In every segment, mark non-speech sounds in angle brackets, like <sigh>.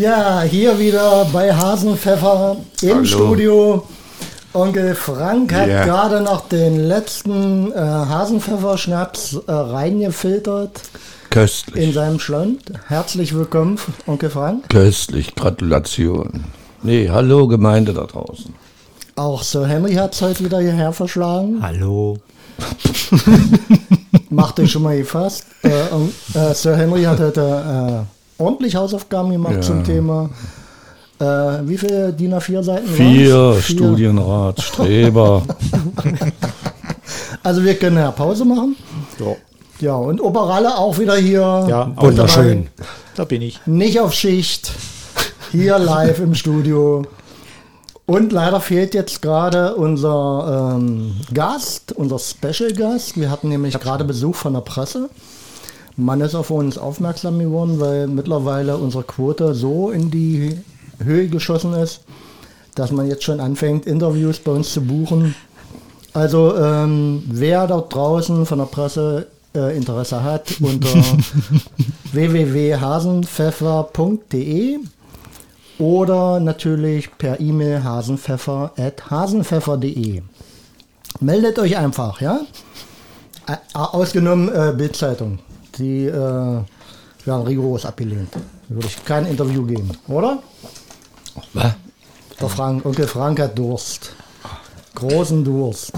Ja, hier wieder bei Hasenpfeffer im Hallo. Studio. Onkel Frank hat Ja. gerade noch den letzten äh, Hasenpfefferschnaps äh, reingefiltert in Köstlich. seinem Schlund. Herzlich willkommen, Onkel Frank. Köstlich. Gratulation. Nee, hallo Gemeinde da draußen. Auch Sir Henry hat es heute wieder hierher verschlagen. Hallo. <laughs> Macht euch schon mal gefasst. Äh, äh, Sir Henry hat heute äh, ordentlich Hausaufgaben gemacht Ja. zum Thema. Äh, wie viele DIN A4 Seiten? Vier, waren's? Studienrat, Streber. <laughs> Also wir können ja Pause machen. Ja, Ja, und Operalle auch wieder hier. ja wunderschön. Da bin ich. Nicht auf Schicht. Hier live im Studio. Und leider fehlt jetzt gerade unser ähm, Gast, unser Special Gast. Wir hatten nämlich gerade Besuch von der Presse. Man ist auf uns aufmerksam geworden, weil mittlerweile unsere Quote so in die Höhe geschossen ist, dass man jetzt schon anfängt, Interviews bei uns zu buchen. Also ähm, wer dort draußen von der Presse äh, Interesse hat, <laughs> unter www.hasenpfeffer.de oder natürlich per E-Mail hasenpfeffer.hasenpfeffer.de. Meldet euch einfach, ja? Ä- Ausgenommen äh, Bildzeitung. Die äh, werden rigoros abgelehnt. Würde ich kein Interview geben, oder? Was? Der Frank, Onkel Frank hat Durst. Großen Durst.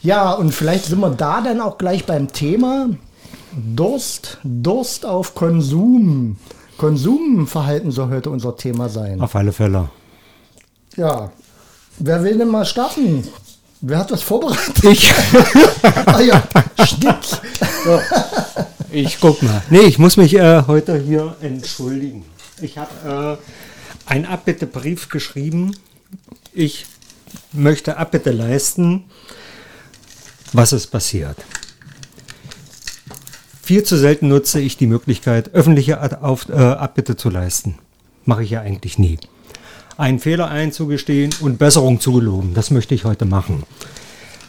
Ja, und vielleicht sind wir da dann auch gleich beim Thema Durst. Durst auf Konsum. Konsumverhalten soll heute unser Thema sein. Auf alle Fälle. Ja. Wer will denn mal starten? Wer hat das vorbereitet? Ich. <laughs> ah ja, stimmt. Ich guck mal. Nee, ich muss mich äh, heute hier entschuldigen. Ich habe äh, einen Abbittebrief geschrieben. Ich möchte Abbitte leisten. Was ist passiert? Viel zu selten nutze ich die Möglichkeit, öffentliche Ad- auf, äh, Abbitte zu leisten. Mache ich ja eigentlich nie. Einen Fehler einzugestehen und Besserung zu geloben, das möchte ich heute machen.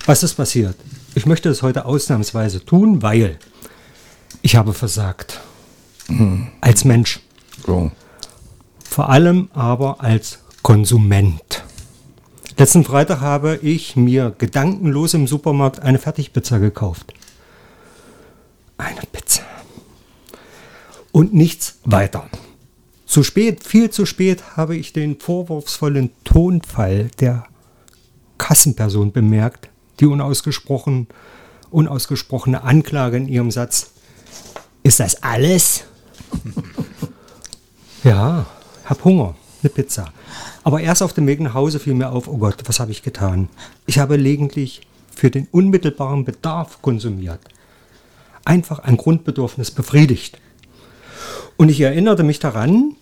Was ist passiert? Ich möchte es heute ausnahmsweise tun, weil ich habe versagt. Als Mensch. So. Vor allem aber als Konsument. Letzten Freitag habe ich mir gedankenlos im Supermarkt eine Fertigpizza gekauft. Eine Pizza. Und nichts weiter. Zu spät, viel zu spät habe ich den vorwurfsvollen Tonfall der Kassenperson bemerkt, die unausgesprochen, unausgesprochene Anklage in ihrem Satz. Ist das alles? <laughs> Ja, hab Hunger, eine Pizza. Aber erst auf dem Weg nach Hause fiel mir auf, oh Gott, was habe ich getan? Ich habe gelegentlich für den unmittelbaren Bedarf konsumiert. Einfach ein Grundbedürfnis befriedigt. Und ich erinnerte mich daran,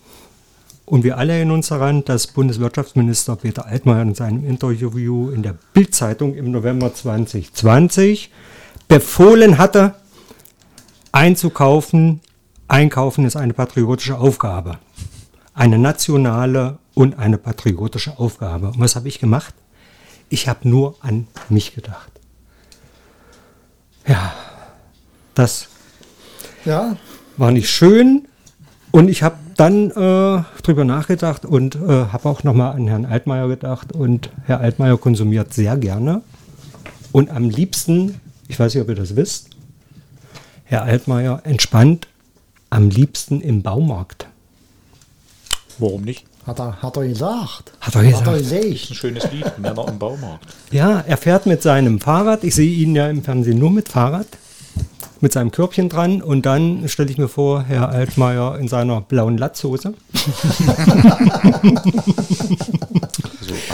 und wir alle erinnern uns daran, dass Bundeswirtschaftsminister Peter Altmaier in seinem Interview in der Bild-Zeitung im November 2020 befohlen hatte, einzukaufen, einkaufen ist eine patriotische Aufgabe. Eine nationale und eine patriotische Aufgabe. Und was habe ich gemacht? Ich habe nur an mich gedacht. Ja, das Ja, war nicht schön. Und ich habe dann äh, drüber nachgedacht und äh, habe auch nochmal an Herrn Altmaier gedacht. Und Herr Altmaier konsumiert sehr gerne. Und am liebsten, ich weiß nicht, ob ihr das wisst, Herr Altmaier entspannt am liebsten im Baumarkt. Warum nicht? hat er, hat er gesagt. Hat er Hat er gesagt. Ein gesagt. schönes Lied, Männer im Baumarkt. Ja, er fährt mit seinem Fahrrad. Ich sehe ihn ja im Fernsehen nur mit Fahrrad. Mit seinem Körbchen dran. Und dann stelle ich mir vor, Herr Altmaier in seiner blauen Latzhose. <laughs>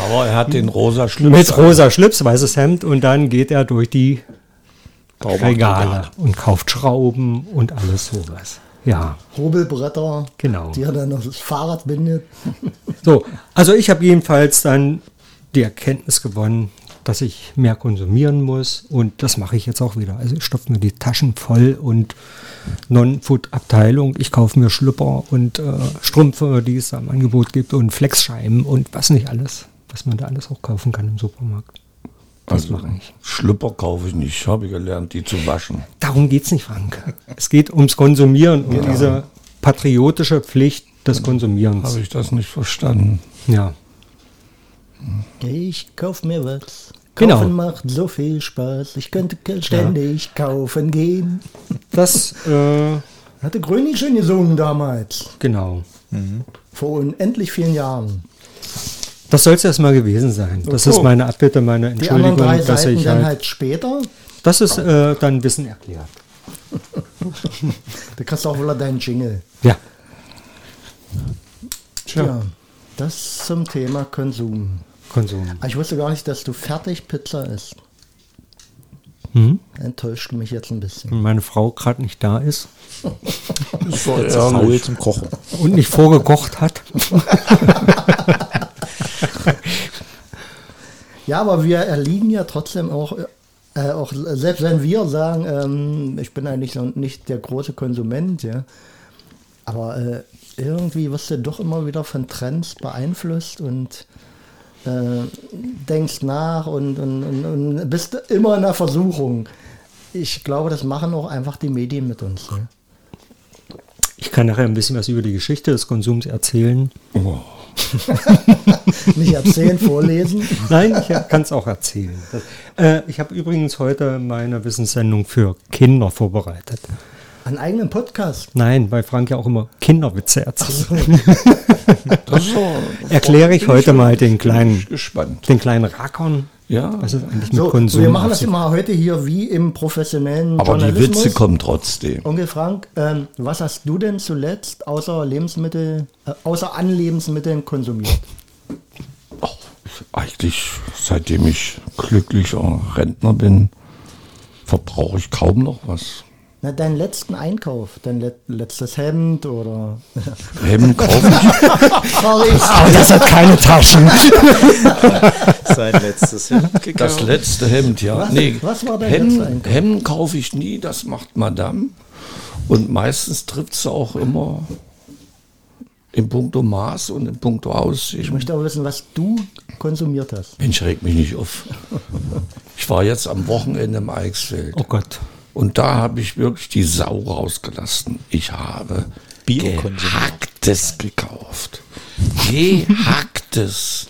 Aber er hat den rosa Schlüpfer. Mit rosa Schlips, weißes Hemd. Und dann geht er durch die Regale und kauft Schrauben und alles sowas. Ja, Hobelbretter, genau. die er dann auf das Fahrrad bindet. <laughs> So, also ich habe jedenfalls dann die Erkenntnis gewonnen, dass ich mehr konsumieren muss und das mache ich jetzt auch wieder. Also ich stopfe mir die Taschen voll und Non-Food-Abteilung. Ich kaufe mir Schlüpper und äh, Strümpfe, die es am Angebot gibt und Flexscheiben und was nicht alles, was man da alles auch kaufen kann im Supermarkt. Das Also mache ich. Schlüpper kaufe ich nicht. Ich habe gelernt, die zu waschen. Darum geht es nicht, Frank. Es geht ums Konsumieren, um diese patriotische Pflicht, des Konsumierens. Habe ich das nicht verstanden. Ja. Ich kauf mir was. Genau. Kaufen macht so viel Spaß. Ich könnte ständig kaufen gehen. Das, äh, Hatte Gröning schön gesungen damals. genau. Vor unendlich vielen Jahren. Das soll es erstmal gewesen sein. Das Oh. ist meine Abbitte, meine Die anderen Entschuldigung, drei dass Seiten ich dann halt, halt später. Das ist äh, dann Wissen erklärt. <laughs> Du auch wieder deinen Jingle. Ja. Ja. Das zum Thema Konsum. Konsum. Aber ich wusste gar nicht, dass du fertig Pizza isst. Mhm. Enttäuscht mich jetzt ein bisschen. Und meine Frau gerade nicht da ist <laughs> faul ehrlich. zum Kochen. und nicht vorgekocht hat. <laughs> Ja, aber wir erliegen ja trotzdem auch, äh, auch selbst wenn wir sagen, ähm, ich bin eigentlich so nicht der große Konsument, ja, aber äh, irgendwie wirst du doch immer wieder von Trends beeinflusst und äh, denkst nach und, und, und, und bist immer in der Versuchung. Ich glaube, das machen auch einfach die Medien mit uns. Ne? Ich kann nachher ein bisschen was über die Geschichte des Konsums erzählen. Oh, <laughs> Nicht erzählen, vorlesen. Nein, ich kann es auch erzählen. Das, äh, ich habe übrigens heute meine Wissenssendung für Kinder vorbereitet. Einen eigenen Podcast. Nein, weil Frank ja auch immer Kinderwitze erzählt. das ist so, Erkläre ich heute mal den kleinen, den kleinen Rackern, Ja, es eigentlich mit So, Konsum wir machen das immer heute hier wie im professionellen aber die Journalismus. Witze kommen trotzdem. Onkel Frank, ähm, was hast du denn zuletzt außer Lebensmittel, äh, außer an Lebensmitteln konsumiert? Ach, eigentlich, seitdem ich glücklicher Rentner bin, verbrauche ich kaum noch was. Na, deinen letzten Einkauf, dein let letztes Hemd oder. <laughs> Hemden kaufe ich. <laughs> Sorry. Aber das hat keine Taschen. <laughs> Sein letztes Hemd Das letzte Hemd, ja. Was- was war dein Einkauf? Hemden kaufe ich nie, das macht Madame. Und meistens trifft es auch immer in puncto Maß und in puncto Ich Aussehen. möchte aber wissen, was du konsumiert hast. Mensch, reg mich nicht auf. Ich war jetzt am Wochenende im Eichsfeld. Oh Gott. Und da habe ich wirklich die Sau rausgelassen. Ich habe. Gehacktes gekauft. Gehacktes.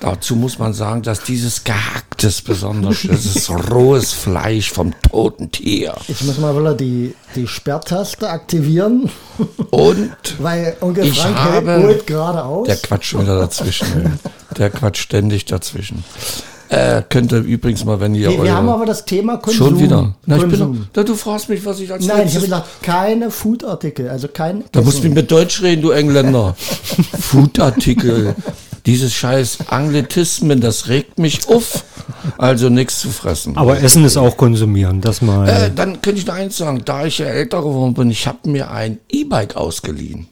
Dazu muss man sagen, dass dieses Gehacktes besonders ist. Das ist rohes Fleisch vom toten Tier. Ich muss mal wieder die, die Sperrtaste aktivieren, Und <laughs> weil Onkel Ich Frank habe- holt gerade aus. der quatscht schon wieder dazwischen. Der quatscht ständig dazwischen. Äh, könnt ihr übrigens mal, wenn ihr wir, wir haben aber das Thema Konsum. schon wieder. Na, ich bin Konsum. doch, na, du fragst mich, was ich als Nein, ich habe gesagt, keine Foodartikel, also kein. Da musst du Essen. mit Deutsch reden, du Engländer. <laughs> Foodartikel. Dieses scheiß Anglitismen, das regt mich auf. Also nichts zu fressen. Aber Essen ist auch konsumieren, das mal. äh, dann könnte ich noch eins sagen. Da ich ja älter geworden bin, ich habe mir ein E-Bike ausgeliehen.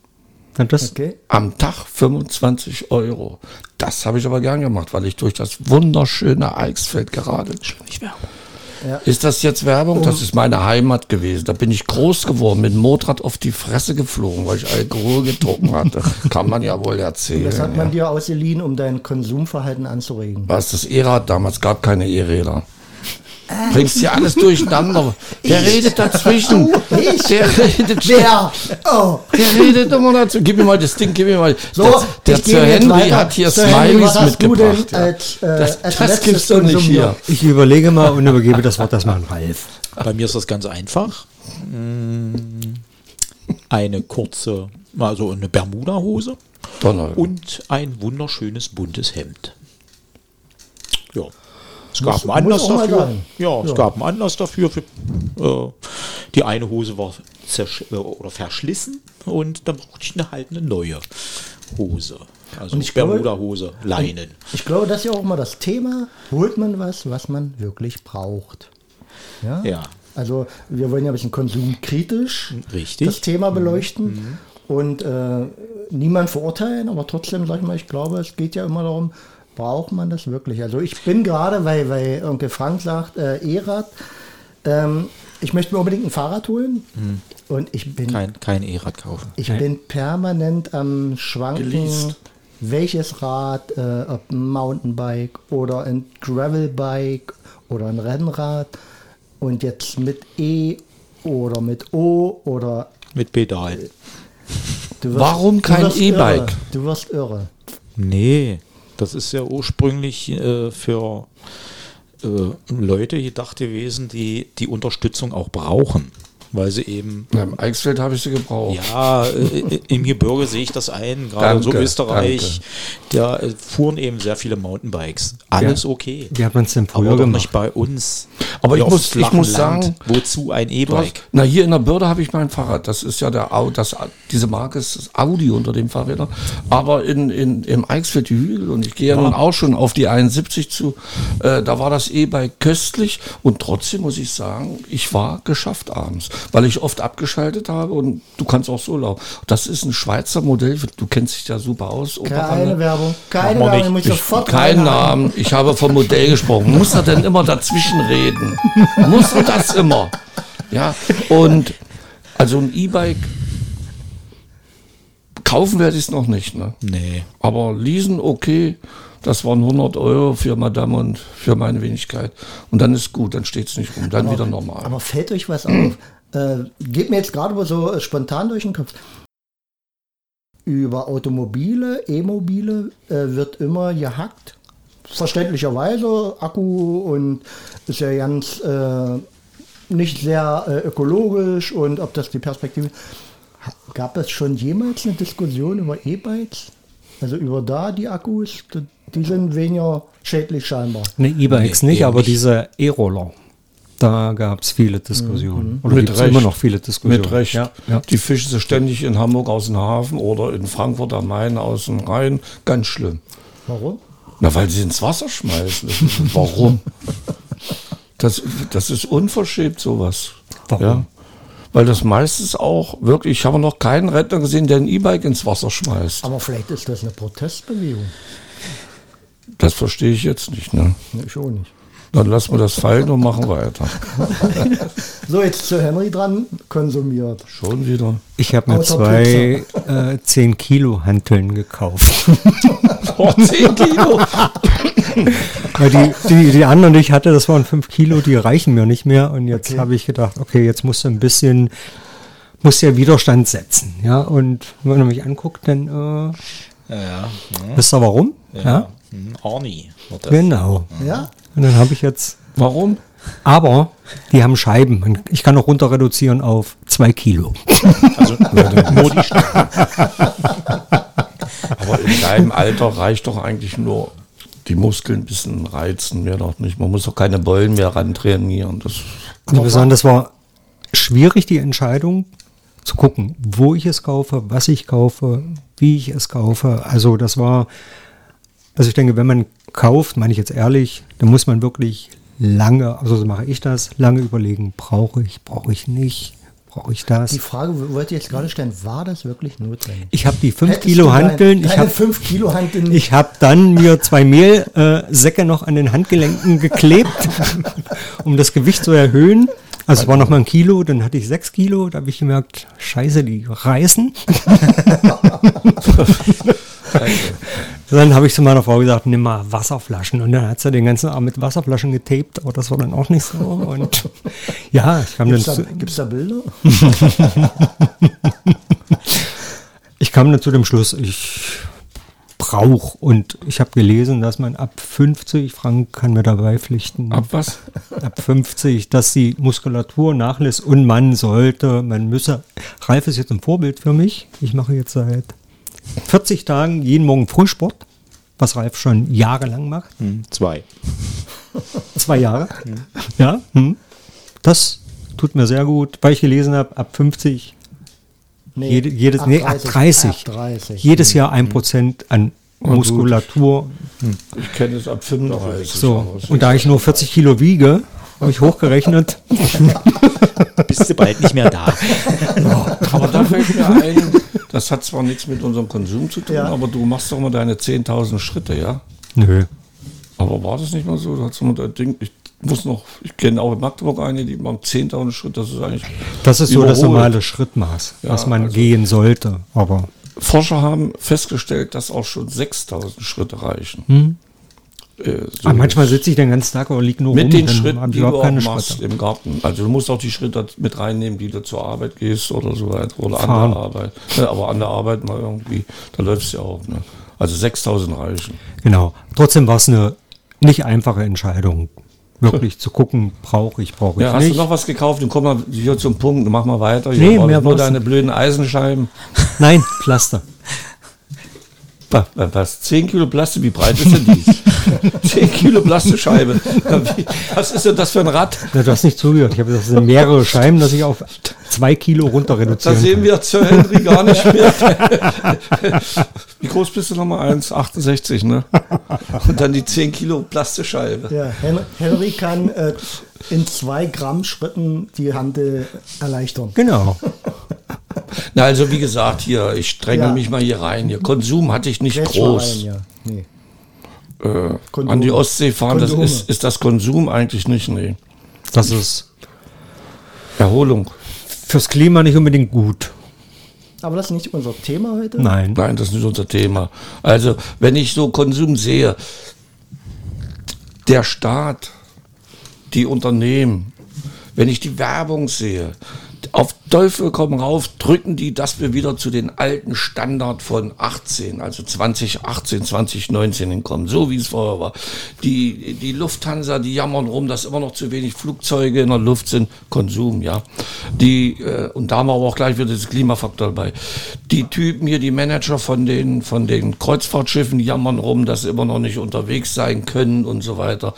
Das, Okay. Am Tag 25 Euro. Das habe ich aber gern gemacht, weil ich durch das wunderschöne Eichsfeld gerade. Ist das jetzt Werbung? Das ist meine Heimat gewesen. Da bin ich groß geworden, mit dem Motorrad auf die Fresse geflogen, weil ich Alkohol getrunken hatte. <laughs> Kann man ja wohl erzählen. Das hat man ja. dir ausgeliehen, um dein Konsumverhalten anzuregen. Was das E-Rad damals gab keine E-Räder. Bringst ja alles durcheinander. <laughs> Der redet dazwischen. <laughs> Ich? Der redet Wer? Oh, Der redet immer dazu. Gib mir mal das Ding, gib mir mal. so, der der ich Sir Henry weiter. hat hier Sir Henry, Smileys denn mitgebracht. ja. als, äh, das als das gibt's doch nicht hier. ich überlege mal und übergebe das Wort erstmal an Ralf. Bei mir ist das ganz einfach. Mm, Eine kurze, also eine Bermuda-Hose und ein wunderschönes buntes Hemd. Ja. Es Muss- gab einen Anlass muss auch mal dafür. Ja, es Ja. gab einen Anlass dafür. Für, äh, die eine Hose war äh, oder verschlissen und dann brauchte ich eine halt eine neue Hose. Also Bermuda-Hose, Leinen. Ich glaube, das ist ja auch mal das Thema. Holt man was, was man wirklich braucht? Ja. Ja. Also, wir wollen ja ein bisschen konsumkritisch Richtig. das Thema beleuchten und äh, niemand verurteilen, aber trotzdem, sag ich mal, ich glaube, es geht ja immer darum, braucht man das wirklich? Also, ich bin gerade, weil, weil Onkel Frank sagt, äh, E-Rad, ähm, ich möchte mir unbedingt ein Fahrrad holen und ich bin Kein, kein E-Rad kaufen. ich bin permanent am Schwanken, Geleast. welches Rad, äh, ob ein Mountainbike oder ein Gravelbike oder ein Rennrad und jetzt mit E oder mit O oder Mit Pedal. Du wirst- Warum kein E-Bike? Du wirst irre. Nee, das ist ja ursprünglich äh, für äh, Leute gedacht gewesen, die die Unterstützung auch brauchen. Weil sie eben, Ja, Im Eichsfeld habe ich sie gebraucht. ja, äh, im Gebirge sehe ich das ein, gerade so Danke, Österreich, da äh, fuhren eben sehr viele Mountainbikes. Alles okay. Wie hat man es denn Aber früher gemacht? nicht bei uns. Aber ich muss- ich muss sagen, wozu ein E-Bike? na, hier in der Börde habe ich mein Fahrrad. Das ist ja der Au, das, diese Marke ist das Audi unter den Fahrrädern. Aber in, in, im Eichsfeld die Hügel und ich gehe ja nun auch schon auf die 71 zu, äh, da war das E-Bike köstlich und trotzdem muss ich sagen, ich war geschafft abends, weil ich oft abgeschaltet habe und du kannst auch so laufen. Das ist ein Schweizer Modell, du kennst dich ja super aus. Keine. Werbung. Keine Werbung. nicht. Ich sofort kein. Namen, ich habe vom Modell gesprochen. Muss er denn immer dazwischen reden? Muss er das immer? Ja, und also ein E-Bike kaufen werde ich es noch nicht, ne? Nee. Aber leasen, okay, das waren 100 Euro für Madame und für meine Wenigkeit. Und dann ist gut, dann steht es nicht rum, dann wieder normal. Aber fällt euch was auf? Äh, geht mir jetzt gerade so spontan durch den Kopf. Über Automobile, E-Mobile äh, wird immer gehackt. Verständlicherweise, Akku und ist ja ganz äh, nicht sehr äh, ökologisch und ob das die Perspektive. Gab es schon jemals eine Diskussion über E-Bikes? Also über da die Akkus, die sind weniger schädlich scheinbar. Ne, E-Bikes Nee, nicht, aber nicht. diese E-Roller. Da gab es viele Diskussionen. Oder Mit Recht. immer noch viele Diskussionen. Mit Recht. Ja, ja. Die fischen sie ständig in Hamburg aus dem Hafen oder in Frankfurt am Main aus dem Rhein. Ganz schlimm. Warum? Na, weil sie ins Wasser schmeißen. <laughs> Warum? Das, das ist unverschämt, sowas. Warum? Ja. Weil das meistens auch wirklich, ich habe noch keinen Rentner gesehen, der ein E-Bike ins Wasser schmeißt. Aber vielleicht ist das eine Protestbewegung. Das verstehe ich jetzt nicht. Ne? Ich auch nicht. Dann lassen wir das fallen und machen weiter. <laughs> So, jetzt zu Henry dran, konsumiert. Schon wieder. Ich habe mir zwei äh, 10 Kilo Hanteln gekauft. <laughs> Oh, 10 Kilo. <laughs> Weil die, die, die anderen, die ich hatte, das waren 5 Kilo, die reichen mir nicht mehr. Und jetzt Okay. habe ich gedacht, okay, jetzt musst du ein bisschen, musst ja Widerstand setzen. Ja, und wenn man mich anguckt, dann äh, Ja, ja. wisst ihr warum? Ja, Hm, Arnie. wird das. genau. Ja? Und dann habe ich jetzt, Warum? aber die haben Scheiben. Ich kann noch runter reduzieren auf 2 Kilo. Also nur die Stange. Aber in deinem Alter reicht doch eigentlich nur die Muskeln ein bisschen reizen, mehr doch nicht. Man muss doch keine Beulen mehr ran trainieren. Das, Und wir sagen, das war schwierig, die Entscheidung zu gucken, wo ich es kaufe, was ich kaufe, wie ich es kaufe. Also das war, also ich denke, wenn man kauft, meine ich jetzt ehrlich, dann muss man wirklich lange, also so mache ich das, lange überlegen, brauche ich, brauche ich nicht, brauche ich Die das. Frage wollte ich jetzt gerade stellen, war das wirklich notwendig? Ich habe die 5 Hättest Kilo Hanteln, ich habe 5 Kilo Hanteln ich habe dann mir zwei Mehlsäcke äh, noch an den Handgelenken geklebt, <laughs> um das Gewicht zu erhöhen. Also es war noch mal ein Kilo, dann hatte ich sechs Kilo, da habe ich gemerkt, scheiße, die reißen. <laughs> dann habe ich zu meiner Frau gesagt, nimm mal Wasserflaschen. Und dann hat sie den ganzen Abend mit Wasserflaschen getaped, aber das war dann auch nicht so. Und ja, ich kam dann, Gibt's da, zu, gibt's da Bilder? <laughs> ich kam dann zu dem Schluss, ich brauche und ich habe gelesen, dass man ab 50, Frank kann mir dabei pflichten, ab was? ab 50, dass die Muskulatur nachlässt und man sollte, man müsse, Ralf ist jetzt ein Vorbild für mich. Ich mache jetzt seit 40 Tagen jeden Morgen Frühsport, was Ralf schon jahrelang macht. Hm, zwei. Zwei Jahre. Ja, hm. das tut mir sehr gut, weil ich gelesen habe, ab 50, Nee, jede, jedes, ab nee, ab 30, Ab 30. jedes Jahr ein Prozent an Muskulatur. Ich kenne es ab 35. So, und da ich nur 40 Kilo wiege, habe ich hochgerechnet, <laughs> Bist du bald nicht mehr da. Aber da fällt mir ein, das hat zwar nichts mit unserem Konsum zu tun, Ja. aber du machst doch mal deine 10.000 Schritte, ja? nö, Aber war das nicht mal so? Da hat's mal das Ding, ich muss noch, ich kenne auch in Magdeburg eine, die machen 10.000 Schritte, das ist eigentlich. das ist so das normale Schrittmaß, Ja, was man also- gehen sollte, aber Forscher haben festgestellt, dass auch schon 6.000 Schritte reichen. Hm. Äh, so Aber manchmal sitze ich den ganzen Tag oder liege nur mit rum. den dann Schritten, die du auch machst Schritte. im Garten. Also du musst auch die Schritte mit reinnehmen, die du zur Arbeit gehst oder so weiter. Oder an Fahren. der Arbeit. Ja, aber an der Arbeit mal irgendwie, da läuft es ja auch. Ne? Also 6000 reichen. Genau. Trotzdem war es eine nicht einfache Entscheidung. Wirklich <laughs> zu gucken, brauche ich, brauche ich Ja, hast nicht. du noch was gekauft? Und komm mal hier zum Punkt, mach mal weiter. Hier Nee, war mehr nur deine blöden Eisenscheiben. Nein, Pflaster. Wa- wa- Was? 10 Kilo Plaste, wie breit ist denn die? <laughs> 10 Kilo Plastescheibe. Was ist denn das für ein Rad? Na, du hast nicht zugehört. Ich habe gesagt, das sind mehrere <laughs> Scheiben, dass ich auf zwei Kilo runter Da reduzieren sehen wir Sir Henry gar nicht <laughs> mehr. Wie groß bist du nochmal? 1,68, ne? Und dann die 10 Kilo Plastescheibe. Ja, Hen Henry kann äh, in zwei Gramm Schritten die Hand äh, erleichtern. Genau. Na, also wie gesagt, hier, ich dränge Ja. mich mal hier rein. Hier, Konsum hatte ich nicht Quetsch groß. rein, ja. nee. Äh, an die Ostsee fahren, das ist, ist das Konsum eigentlich nicht, nee. Das ist Erholung. fürs Klima nicht unbedingt gut. Aber das ist nicht unser Thema heute. Nein. Nein, das ist nicht unser Thema. Also, wenn ich so Konsum sehe, der Staat, die Unternehmen, wenn ich die Werbung sehe, auf Teufel komm rauf, drücken die, dass wir wieder zu den alten Standard von 18, also 2018, 2019 hinkommen, so wie es vorher war. Die, die Lufthansa, die jammern rum, dass immer noch zu wenig Flugzeuge in der Luft sind. Konsum, ja. Die, äh, und da haben wir aber auch gleich wieder das Klimafaktor dabei. Die Typen hier, die Manager von den, von den Kreuzfahrtschiffen, jammern rum, dass sie immer noch nicht unterwegs sein können und so weiter.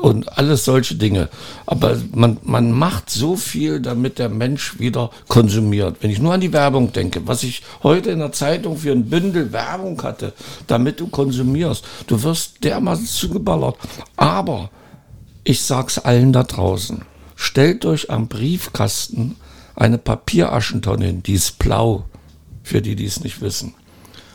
Und alles solche Dinge. Aber man, man macht so viel, damit der Mensch wieder konsumiert. Wenn ich nur an die Werbung denke, was ich heute in der Zeitung für ein Bündel Werbung hatte, damit du konsumierst, du wirst dermaßen zugeballert. Aber ich sag's allen da draußen. Stellt euch am Briefkasten eine Papieraschentonne hin, die ist blau, für die, die es nicht wissen.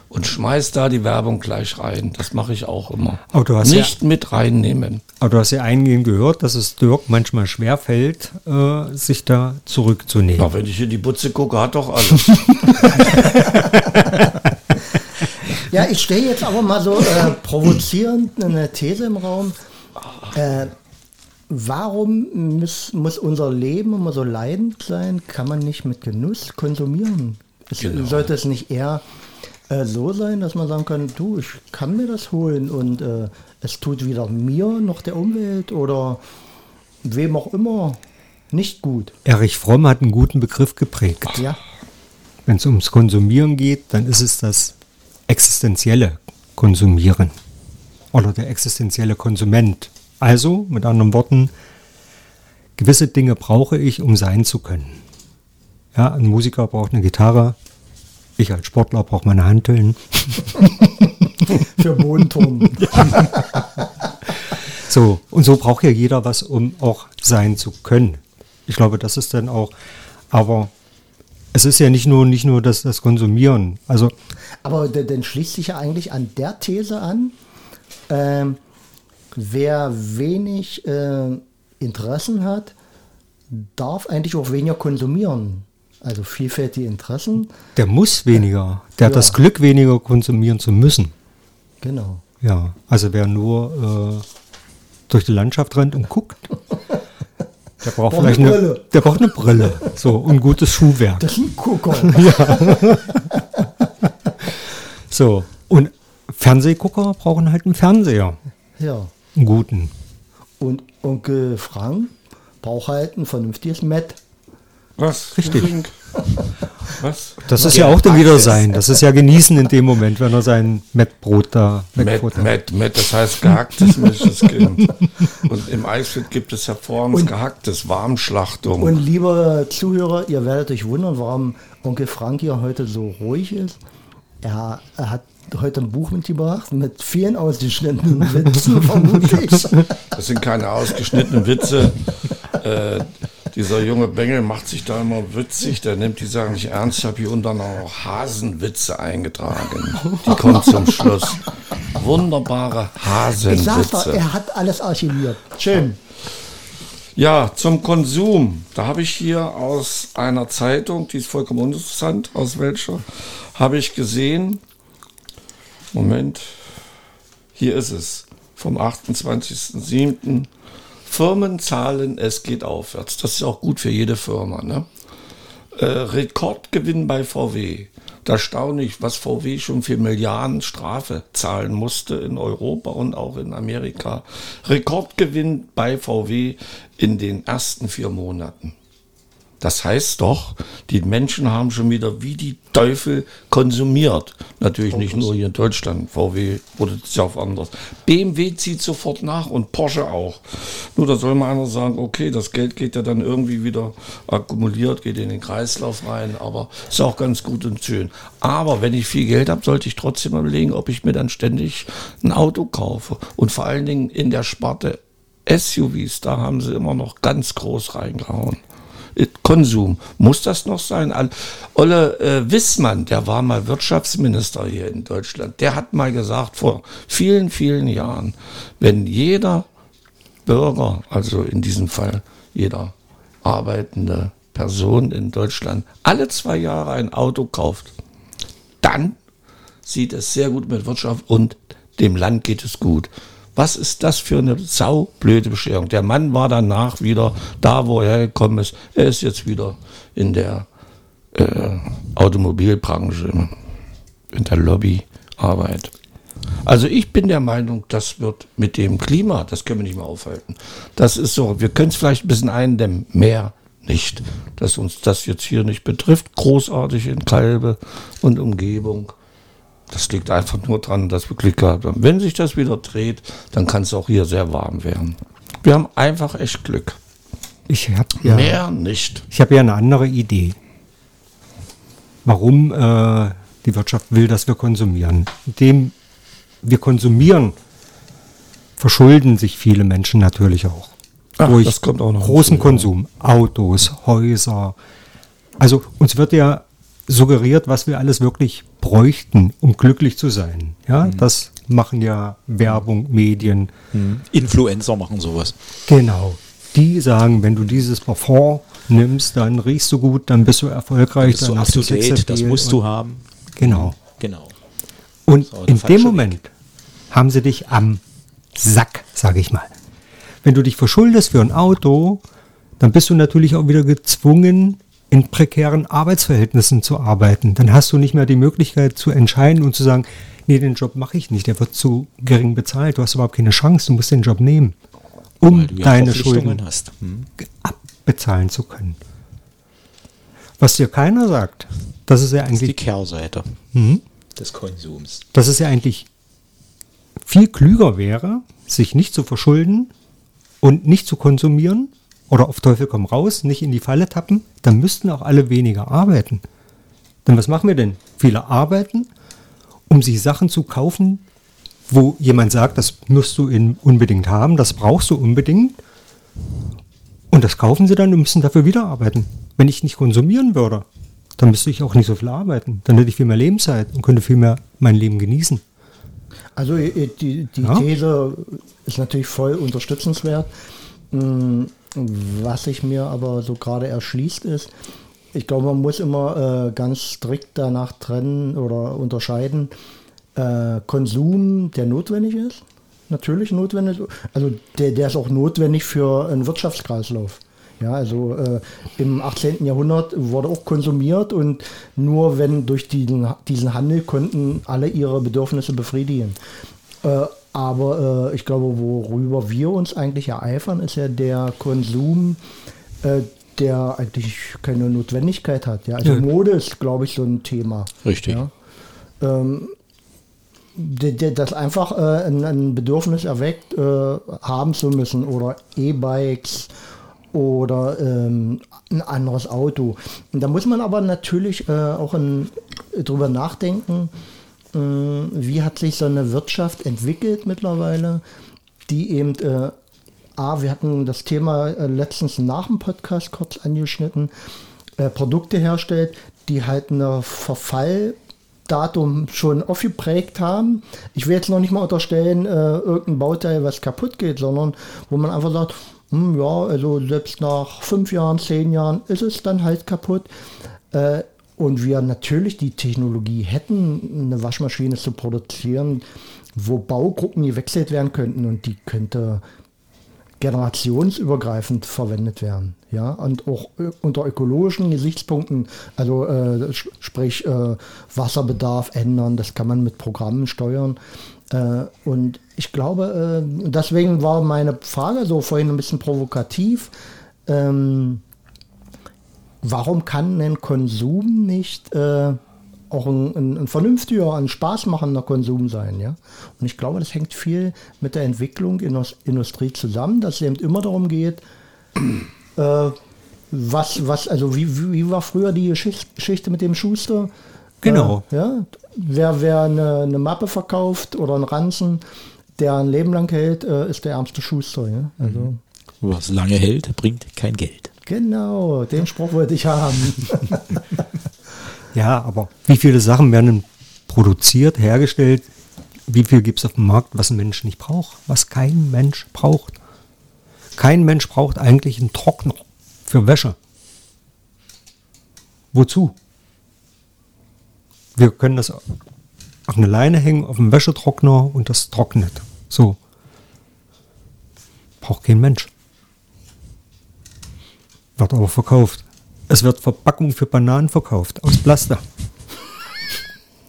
Und schmeißt da die Werbung gleich rein. Das mache ich auch immer. Aber du hast nicht mit reinnehmen. Aber du hast ja eingehend gehört, dass es Dirk manchmal schwerfällt, äh, sich da zurückzunehmen. Ja, wenn ich hier die Butze gucke, hat doch alles. <laughs> Ja, ich stelle jetzt aber mal so äh, provozierend eine These im Raum. Äh, warum muss, muss unser Leben immer so leidend sein? Kann man nicht mit Genuss konsumieren? Es, Genau. Sollte es nicht eher äh, so sein, dass man sagen kann, du, ich kann mir das holen und äh, es tut weder mir noch der Umwelt oder wem auch immer nicht gut. Erich Fromm hat einen guten Begriff geprägt. Ja, Wenn es ums Konsumieren geht, dann ist es das existenzielle Konsumieren oder der existenzielle Konsument. Also, mit anderen Worten, gewisse Dinge brauche ich, um sein zu können. Ja, ein Musiker braucht eine Gitarre, ich als Sportler brauche meine Hanteln. <laughs> für Bodenturm. <laughs> So, und so braucht ja jeder was, um auch sein zu können. Ich glaube, das ist dann auch, aber es ist ja nicht nur, nicht nur das, das Konsumieren. Also, Aber dann schließt sich ja eigentlich an der These an, ähm, wer wenig äh, Interessen hat, darf eigentlich auch weniger konsumieren. Also vielfältige Interessen, der muss weniger, der hat Ja. das Glück, weniger konsumieren zu müssen. genau. Ja, also wer nur äh, durch die Landschaft rennt und guckt, <laughs> der braucht vielleicht eine eine, Brille. der braucht eine Brille. So, und gutes Schuhwerk. Das ist ein Gucker. <laughs> So, und Fernsehgucker brauchen halt einen Fernseher. ja. Einen guten. Und Onkel Frank braucht halt ein vernünftiges Met. Was? Richtig. <laughs> Was? Das ist ja auch dann wieder sein. Das ist ja genießen in dem Moment, wenn er sein Mettbrot da Mettbrot hat. Matt, Matt, das heißt gehacktes mischtes Kind. Und im Eisfeld gibt es hervorragendes gehacktes Warmschlachtung. Und liebe Zuhörer, ihr werdet euch wundern, warum Onkel Frank hier heute so ruhig ist. Er, er hat heute ein Buch mitgebracht mit vielen ausgeschnittenen Witzen, <laughs> vermutlich. Das sind keine ausgeschnittenen Witze. Äh, dieser junge Bengel macht sich da immer witzig. Der nimmt die Sachen nicht ernst. Ich habe hier unten auch Hasenwitze eingetragen. Die kommen zum Schluss. Wunderbare Ich sag's doch, Hasenwitze. er hat alles archiviert. Schön. Ja, zum Konsum. Da habe ich hier aus einer Zeitung, die ist vollkommen uninteressant, aus welcher, habe ich gesehen. Moment. Hier ist es. vom 28.07. Firmenzahlen, es geht aufwärts. Das ist auch gut für jede Firma. Ne? Äh, Rekordgewinn bei VW. Da staune ich, was VW schon für Milliarden Strafe zahlen musste in Europa und auch in Amerika. Rekordgewinn bei VW in den ersten vier Monaten. Das heißt doch, die Menschen haben schon wieder wie die Teufel konsumiert. Natürlich nicht nur hier in Deutschland. VW ja auf anders. BMW zieht sofort nach und Porsche auch. Nur da soll mal einer sagen, okay, das Geld geht ja dann irgendwie wieder akkumuliert, geht in den Kreislauf rein, aber ist auch ganz gut und schön. Aber wenn ich viel Geld habe, sollte ich trotzdem überlegen, ob ich mir dann ständig ein Auto kaufe. Und vor allen Dingen in der Sparte SUVs, da haben sie immer noch ganz groß reingehauen. Konsum. Muss das noch sein? Olle äh, Wissmann, der war mal Wirtschaftsminister hier in Deutschland, der hat mal gesagt vor vielen, vielen Jahren, wenn jeder Bürger, also in diesem Fall jeder arbeitende Person in Deutschland, alle zwei Jahre ein Auto kauft, dann sieht es sehr gut mit Wirtschaft und dem Land geht es gut. Was ist das für eine saublöde Bescherung? Der Mann war danach wieder da, wo er hergekommen ist. Er ist jetzt wieder in der äh, Automobilbranche, in der Lobbyarbeit. Also ich bin der Meinung, das wird mit dem Klima, das können wir nicht mehr aufhalten. Das ist so, wir können es vielleicht ein bisschen eindämmen, mehr nicht. Dass uns das jetzt hier nicht betrifft, großartig in Kalbe und Umgebung. Das liegt einfach nur daran, dass wir Glück gehabt haben. Wenn sich das wieder dreht, dann kann es auch hier sehr warm werden. Wir haben einfach echt Glück. Ich habe ja, Mehr nicht. Ich habe ja eine andere Idee. Warum äh, die Wirtschaft will, dass wir konsumieren. Indem wir konsumieren, verschulden sich viele Menschen natürlich auch. Ach, durch das kommt auch noch großen hinzu, Konsum, Autos, Häuser. Also uns wird ja suggeriert, was wir alles wirklich bräuchten, um glücklich zu sein. Ja, mhm. das machen ja Werbung, Medien. Mhm. Influencer machen sowas. Genau. Die sagen, wenn du dieses Parfum nimmst, dann riechst du gut, dann bist du erfolgreich, dann, dann hast du date, das musst du haben. Genau. Genau. Und in dem Moment Weg. haben sie dich am Sack, sage ich mal. Wenn du dich verschuldest für ein Auto, dann bist du natürlich auch wieder gezwungen, in prekären Arbeitsverhältnissen zu arbeiten. Dann hast du nicht mehr die Möglichkeit zu entscheiden und zu sagen, nee, den Job mache ich nicht, der wird zu gering bezahlt, du hast überhaupt keine Chance, du musst den Job nehmen, um deine Schulden hm. abbezahlen zu können. Was dir keiner sagt, das ist ja eigentlich... Das ist die Kehrseite mhm. des Konsums. Dass es ja eigentlich viel klüger wäre, sich nicht zu verschulden und nicht zu konsumieren, oder auf Teufel komm raus, nicht in die Falle tappen, dann müssten auch alle weniger arbeiten. Denn was machen wir denn? Viele arbeiten, um sich Sachen zu kaufen, wo jemand sagt, das musst du in, unbedingt haben, das brauchst du unbedingt. Und das kaufen sie dann und müssen dafür wieder arbeiten. Wenn ich nicht konsumieren würde, dann müsste ich auch nicht so viel arbeiten. Dann hätte ich viel mehr Lebenszeit und könnte viel mehr mein Leben genießen. Also die, die ja? These ist natürlich voll unterstützenswert. Was sich mir aber so gerade erschließt ist, ich glaube, man muss immer äh, ganz strikt danach trennen oder unterscheiden, äh, Konsum, der notwendig ist, natürlich notwendig, also der, der ist auch notwendig für einen Wirtschaftskreislauf. Ja, also äh, im 18. Jahrhundert wurde auch konsumiert und nur wenn durch diesen, diesen Handel konnten alle ihre Bedürfnisse befriedigen. Äh, aber äh, ich glaube, worüber wir uns eigentlich ereifern, ist ja der Konsum, äh, der eigentlich keine Notwendigkeit hat. Ja? Also ja. Mode ist, glaube ich, so ein Thema. Richtig. Ja? Ähm, das einfach äh, ein, ein, Bedürfnis erweckt, äh, haben zu müssen oder E-Bikes oder ähm, ein anderes Auto. Und da muss man aber natürlich äh, auch in, drüber nachdenken, wie hat sich so eine Wirtschaft entwickelt mittlerweile, die eben, äh, A, wir hatten das Thema äh, letztens nach dem Podcast kurz angeschnitten, äh, Produkte herstellt, die halt eine Verfalldatum schon aufgeprägt haben. Ich will jetzt noch nicht mal unterstellen, äh, irgendein Bauteil, was kaputt geht, sondern wo man einfach sagt, hm, ja, also selbst nach fünf Jahren, zehn Jahren ist es dann halt kaputt. Und wir natürlich die Technologie hätten, eine Waschmaschine zu produzieren, wo Baugruppen gewechselt werden könnten und die könnte generationsübergreifend verwendet werden. Ja, und auch äh, unter ökologischen Gesichtspunkten, also äh, sprich äh, Wasserbedarf ändern, das kann man mit Programmen steuern. Äh, und ich glaube, äh, deswegen war meine Frage so vorhin ein bisschen provokativ. Ähm, warum kann ein Konsum nicht äh, auch ein, ein, ein, vernünftiger, ein spaßmachender Konsum sein, ja? Und ich glaube, das hängt viel mit der Entwicklung in der Industrie zusammen, dass es eben immer darum geht, äh, was, was, also wie, wie war früher die Geschichte mit dem Schuster? Genau. Äh, ja? Wer, wer eine, eine, Mappe verkauft oder einen Ranzen, der ein Leben lang hält, äh, ist der ärmste Schuster. Ja? Also, mhm. Was lange hält, bringt kein Geld. Genau, den Spruch wollte ich haben. <laughs> ja, aber wie viele Sachen werden produziert, hergestellt? Wie viel gibt es auf dem Markt, was ein Mensch nicht braucht? Was kein Mensch braucht? Kein Mensch braucht eigentlich einen Trockner für Wäsche. Wozu? Wir können das auf eine Leine hängen, auf dem Wäschetrockner und das trocknet. So. Braucht kein Mensch. Wird aber verkauft. Es wird Verpackung für Bananen verkauft aus Plaster.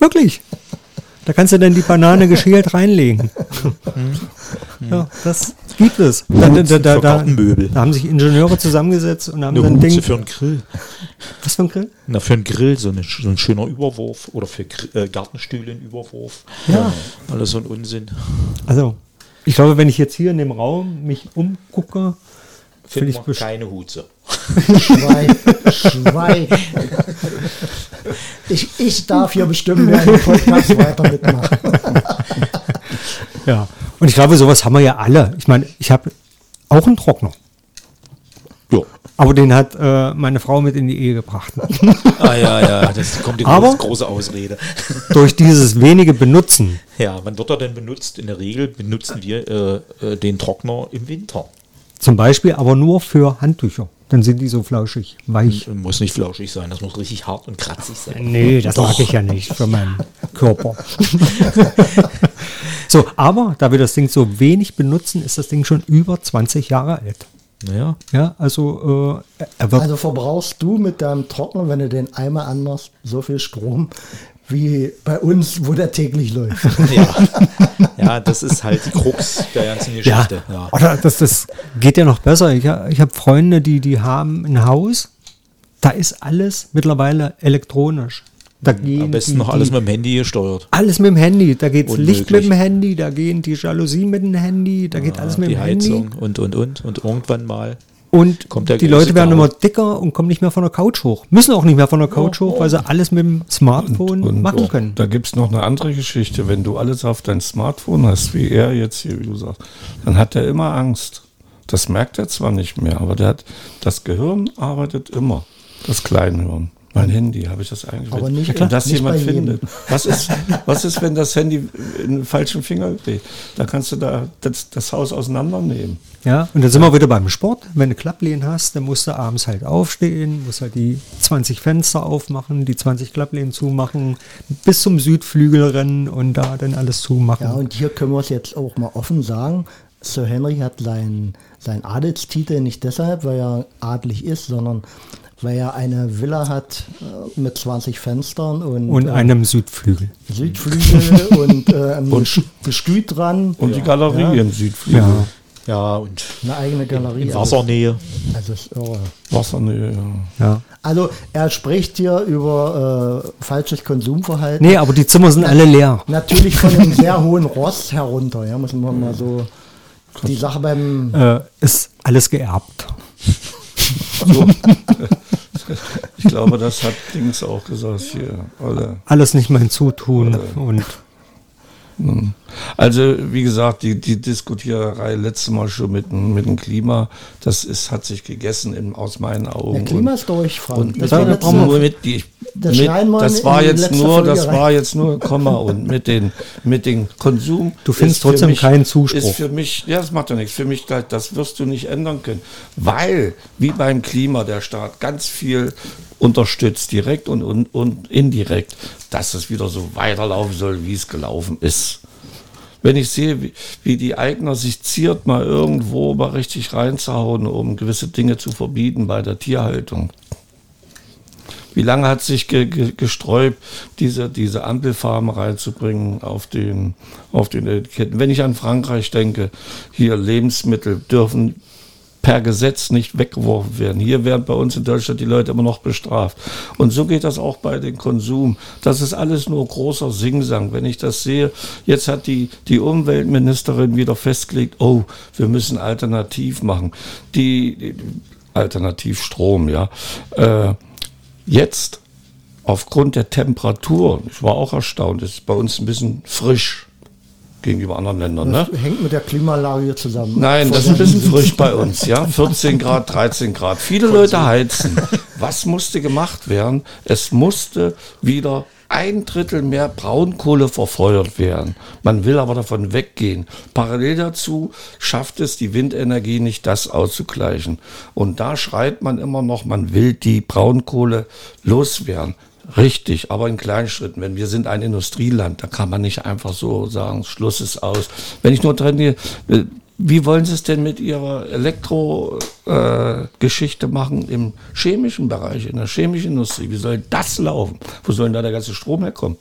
Wirklich. Da kannst du dann die Banane geschält reinlegen. ja, das gibt es. Da, da, da, da, haben sich Ingenieure zusammengesetzt und haben Eine dann Dinge. für einen Grill. Was für ein Grill? Na, für einen Grill, so, eine, so ein schöner Überwurf oder für äh, Gartenstühle ein Überwurf. Ja. Alles so ein Unsinn. Also, ich glaube, wenn ich jetzt hier in dem Raum mich umgucke, finde ich keine Hutze. Schweig, Schweig. <laughs> Ich, ich darf hier bestimmen, wer den Podcast weiter mitmacht. Ja, und ich glaube, sowas haben wir ja alle. Ich meine, ich habe auch einen Trockner. Ja. Aber den hat äh, meine Frau mit in die Ehe gebracht. ah ja, ja, das kommt die Aber große Ausrede. durch dieses wenige Benutzen. Ja, wann wird er denn benutzt? In der Regel benutzen wir äh, äh, den Trockner im Winter. Zum Beispiel aber nur für Handtücher. Dann sind die so flauschig, weich. Muss nicht flauschig sein, das muss richtig hart und kratzig sein. Nee, das Doch. mag ich ja nicht für meinen <laughs> Körper. <laughs> so, aber da wir das Ding so wenig benutzen, ist das Ding schon über 20 Jahre alt. Naja. Ja, also äh, Also verbrauchst du mit deinem Trockner, wenn du den einmal anders so viel Strom, wie bei uns, wo der täglich läuft. <laughs> Ja, ja das ist halt die Krux der ganzen Geschichte. Ja, ja. Oder das, das geht ja noch besser. Ich, ich habe Freunde, die, die haben ein Haus, da ist alles mittlerweile elektronisch. Da gehen Am besten die, noch alles mit dem Handy gesteuert. Alles mit dem Handy. Da geht Licht mit dem Handy, da gehen die Jalousien mit dem Handy, da geht alles mit dem Handy. Die Heizung und, und, und. Und irgendwann mal und die Leute werden immer dicker und kommen nicht mehr von der Couch hoch. Müssen auch nicht mehr von der Couch hoch, weil sie alles mit dem Smartphone und, und machen können. Da gibt es noch eine andere Geschichte. Wenn du alles auf dein Smartphone hast, wie er jetzt hier, wie du sagst, dann hat er immer Angst. Das merkt er zwar nicht mehr, aber der hat, das Gehirn arbeitet immer, das Kleinhirn. Mein Handy, habe ich das eigentlich? Aber nicht, wenn das nicht jemand findet. Was ist, was ist, wenn das Handy in den falschen Finger kriegt? Da kannst du da das, das Haus auseinandernehmen. Ja, und dann sind wir wieder beim Sport. Wenn du Klapplehnen hast, dann musst du abends halt aufstehen, musst halt die 20 Fenster aufmachen, die 20 Klapplehnen zumachen, bis zum Südflügel rennen und da dann alles zumachen. Ja, und hier können wir es jetzt auch mal offen sagen. Sir Henry hat seinen sein Adelstitel nicht deshalb, weil er adlig ist, sondern weil er eine Villa hat äh, mit 20 Fenstern und, und äh, einem Südflügel. Südflügel <laughs> und äh, einem Gestüt dran. Und ja. die Galerie ja. im Südflügel. Ja. Ja, und eine eigene Galerie. In Wassernähe. Also ist irre. Wassernähe, ja. ja. Also er spricht hier über äh, falsches Konsumverhalten. Nee, aber die Zimmer sind alle leer. Natürlich von einem sehr <laughs> hohen Ross herunter, ja, muss man mal so. Die Sache beim. Äh, ist alles geerbt. So. <laughs> ich glaube, das hat Dings auch gesagt hier. Alle. Alles nicht mehr hinzutun alle. und. Hm. Also, wie gesagt, die, die Diskutiererei letztes Mal schon mit, mit dem Klima, das ist, hat sich gegessen in, aus meinen Augen. Der Klima ist durch, Frank. Und, das mit, mit, die, Das mit, schneiden wir das in war jetzt nur, das rein. war jetzt nur ein Komma und mit den mit den Konsum. Du findest ist für trotzdem keinen Zuspruch. Ist für mich, ja, das macht ja nichts. Für mich, das, das wirst du nicht ändern können, weil wie beim Klima der Staat ganz viel unterstützt, direkt und, und, und indirekt, dass es wieder so weiterlaufen soll, wie es gelaufen ist. Wenn ich sehe, wie, wie die Eigner sich ziert, mal irgendwo mal richtig reinzuhauen, um gewisse Dinge zu verbieten bei der Tierhaltung. Wie lange hat sich ge ge gesträubt, diese, diese Ampelfarben reinzubringen auf den, auf den Etiketten? Wenn ich an Frankreich denke, hier Lebensmittel dürfen per Gesetz nicht weggeworfen werden. Hier werden bei uns in Deutschland die Leute immer noch bestraft. Und so geht das auch bei den Konsum. Das ist alles nur großer Singsang. Wenn ich das sehe, jetzt hat die, die Umweltministerin wieder festgelegt, oh, wir müssen alternativ machen. Die, die Alternativstrom, ja. Äh, jetzt aufgrund der Temperatur, ich war auch erstaunt, ist bei uns ein bisschen frisch gegenüber anderen Ländern. Ne? Das hängt mit der Klimalage hier zusammen. Nein, das ist ein bisschen frisch bei uns, ja. 14 Grad, 13 Grad. Viele Leute heizen. Was musste gemacht werden? Es musste wieder ein Drittel mehr Braunkohle verfeuert werden. Man will aber davon weggehen. Parallel dazu schafft es die Windenergie nicht, das auszugleichen. Und da schreit man immer noch, man will die Braunkohle loswerden. Richtig, aber in kleinen Schritten. Wenn wir sind ein Industrieland, da kann man nicht einfach so sagen, Schluss ist aus. Wenn ich nur dran gehe, äh, wie wollen Sie es denn mit Ihrer Elektro-Geschichte machen im chemischen Bereich, in der chemischen Industrie? Wie soll das laufen? Wo soll denn da der ganze Strom herkommen?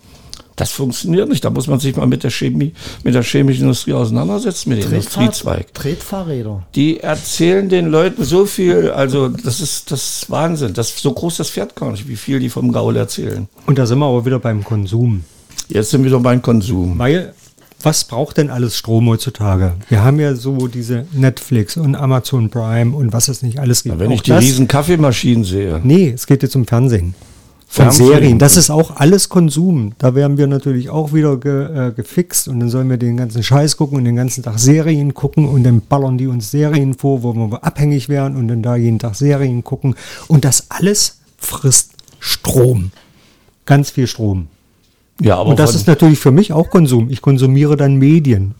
Das funktioniert nicht. Da muss man sich mal mit der Chemie, mit der chemischen Industrie auseinandersetzen, mit dem Industriezweig. Tretfahrräder. Die erzählen den Leuten so viel, also das ist das ist Wahnsinn. Das, so groß das Pferd gar nicht, wie viel die vom Gaul erzählen. Und da sind wir aber wieder beim Konsum. Jetzt sind wir wieder beim Konsum. Weil, was braucht denn alles Strom heutzutage? Wir haben ja so diese Netflix und Amazon Prime und was es nicht alles gibt. Wenn Auch ich die das- riesen Kaffeemaschinen sehe. Nee, es geht jetzt um Fernsehen. Von. Serien. Das ist auch alles Konsum. Da werden wir natürlich auch wieder ge, äh, gefixt und dann sollen wir den ganzen Scheiß gucken und den ganzen Tag Serien gucken und dann ballern die uns Serien vor, wo wir abhängig werden und dann da jeden Tag Serien gucken. Und das alles frisst Strom. Ganz viel Strom. Ja, aber Und das ist natürlich für mich auch Konsum. Ich konsumiere dann Medien.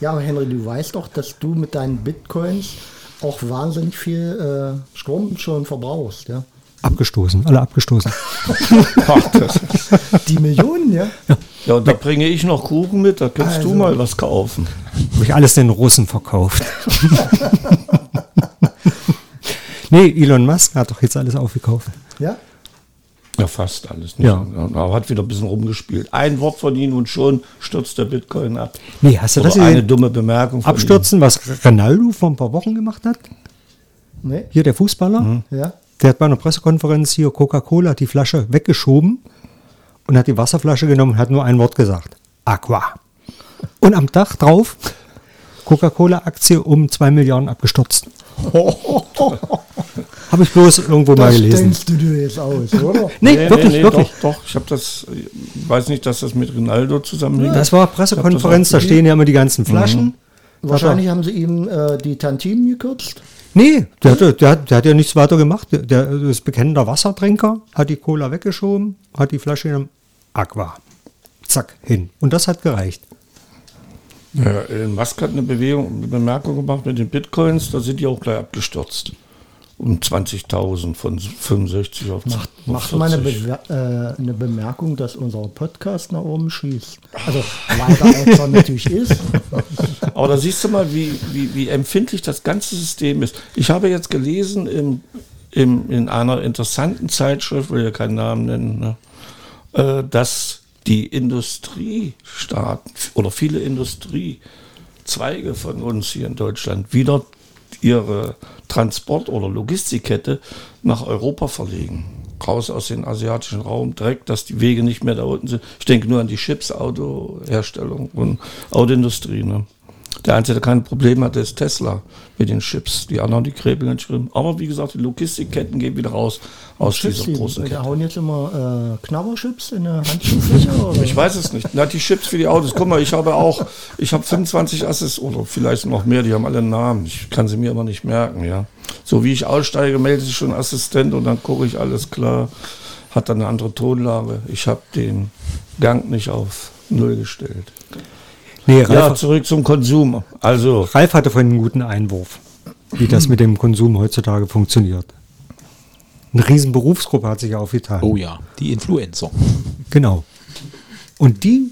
Ja, aber Henry, du weißt doch, dass du mit deinen Bitcoins auch wahnsinnig viel äh, Strom schon verbrauchst, ja? Abgestoßen, alle abgestoßen. <laughs> Ach, Die Millionen, ja? ja, und da bringe ich noch Kuchen mit, da kannst du Also. mal was kaufen. Habe ich alles den Russen verkauft. <laughs> nee, Elon Musk hat doch jetzt alles aufgekauft. Ja? Ja, fast alles. Nicht? Ja. Aber hat wieder ein bisschen rumgespielt. Ein Wort von ihm und schon stürzt der Bitcoin ab. Nee, hast du Oder das eine dumme Bemerkung von Abstürzen, was Ronaldo vor ein paar Wochen gemacht hat? Nee? Hier der Fußballer, Ja? Der hat bei einer Pressekonferenz hier Coca-Cola hat die Flasche weggeschoben und hat die Wasserflasche genommen und hat nur ein Wort gesagt. Aqua. Und am Tag drauf Coca-Cola-Aktie um 2 Milliarden abgestürzt. <laughs> Habe ich bloß irgendwo mal Das gelesen. denkst du dir jetzt aus, oder? <laughs> Nee, Nee, wirklich, nee, wirklich. Doch, doch. Ich habe das, ich weiß nicht, dass das mit Ronaldo zusammenhängt. Das war Pressekonferenz, da stehen ja immer die ganzen Flaschen. Wahrscheinlich haben sie ihm äh, die Tantiemen gekürzt. Nee, der, hat, der, hat, der hat ja nichts weiter gemacht. Der, der ist bekennender Wassertrinker, hat die Cola weggeschoben, hat die Flasche genommen, Aqua. Zack, hin. Und das hat gereicht. Ja, Elon Musk hat eine Bewegung, eine Bemerkung gemacht mit den Bitcoins, da sind die auch gleich abgestürzt. Um 20.000 von 65 auf Mach, auf mach mal eine, 40. Bewer äh, eine Bemerkung, dass unser Podcast nach oben schießt. Also weiter als er natürlich ist. Aber da siehst du mal, wie, wie, wie empfindlich das ganze System ist. Ich habe jetzt gelesen im, im, in einer interessanten Zeitschrift, will ja keinen Namen nennen, ne, äh, dass die Industriestaaten oder viele Industriezweige von uns hier in Deutschland wieder ihre Transport- oder Logistikkette nach Europa verlegen. Raus aus dem asiatischen Raum, direkt, dass die Wege nicht mehr da unten sind. Ich denke nur an die Chips, Autoherstellung und Autoindustrie. Ne? Der Einzige, der kein Problem hat, ist Tesla mit den Chips. Die anderen, die krebeln nicht drin. Aber wie gesagt, die Logistikketten gehen wieder raus aus Chips, dieser die, großen die Kette. hauen jetzt immer äh, Knabberchips in der Handschuhfläche? <laughs> Ich weiß es nicht. Na, die Chips für die Autos. Guck mal, ich habe auch, ich habe 25 Assis oder vielleicht noch mehr, die haben alle einen Namen. Ich kann sie mir aber nicht merken, ja. So wie ich aussteige, meldet sich schon Assistent und dann gucke ich, alles klar. hat dann eine andere Tonlage. Ich habe den Gang nicht auf Null gestellt. Nee, Ralf, Ja, zurück zum Konsum. Also, Ralf hatte vorhin einen guten Einwurf, wie das mit dem Konsum heutzutage funktioniert. Eine riesen Berufsgruppe hat sich aufgetan. Oh ja, die Influencer, Genau. Und die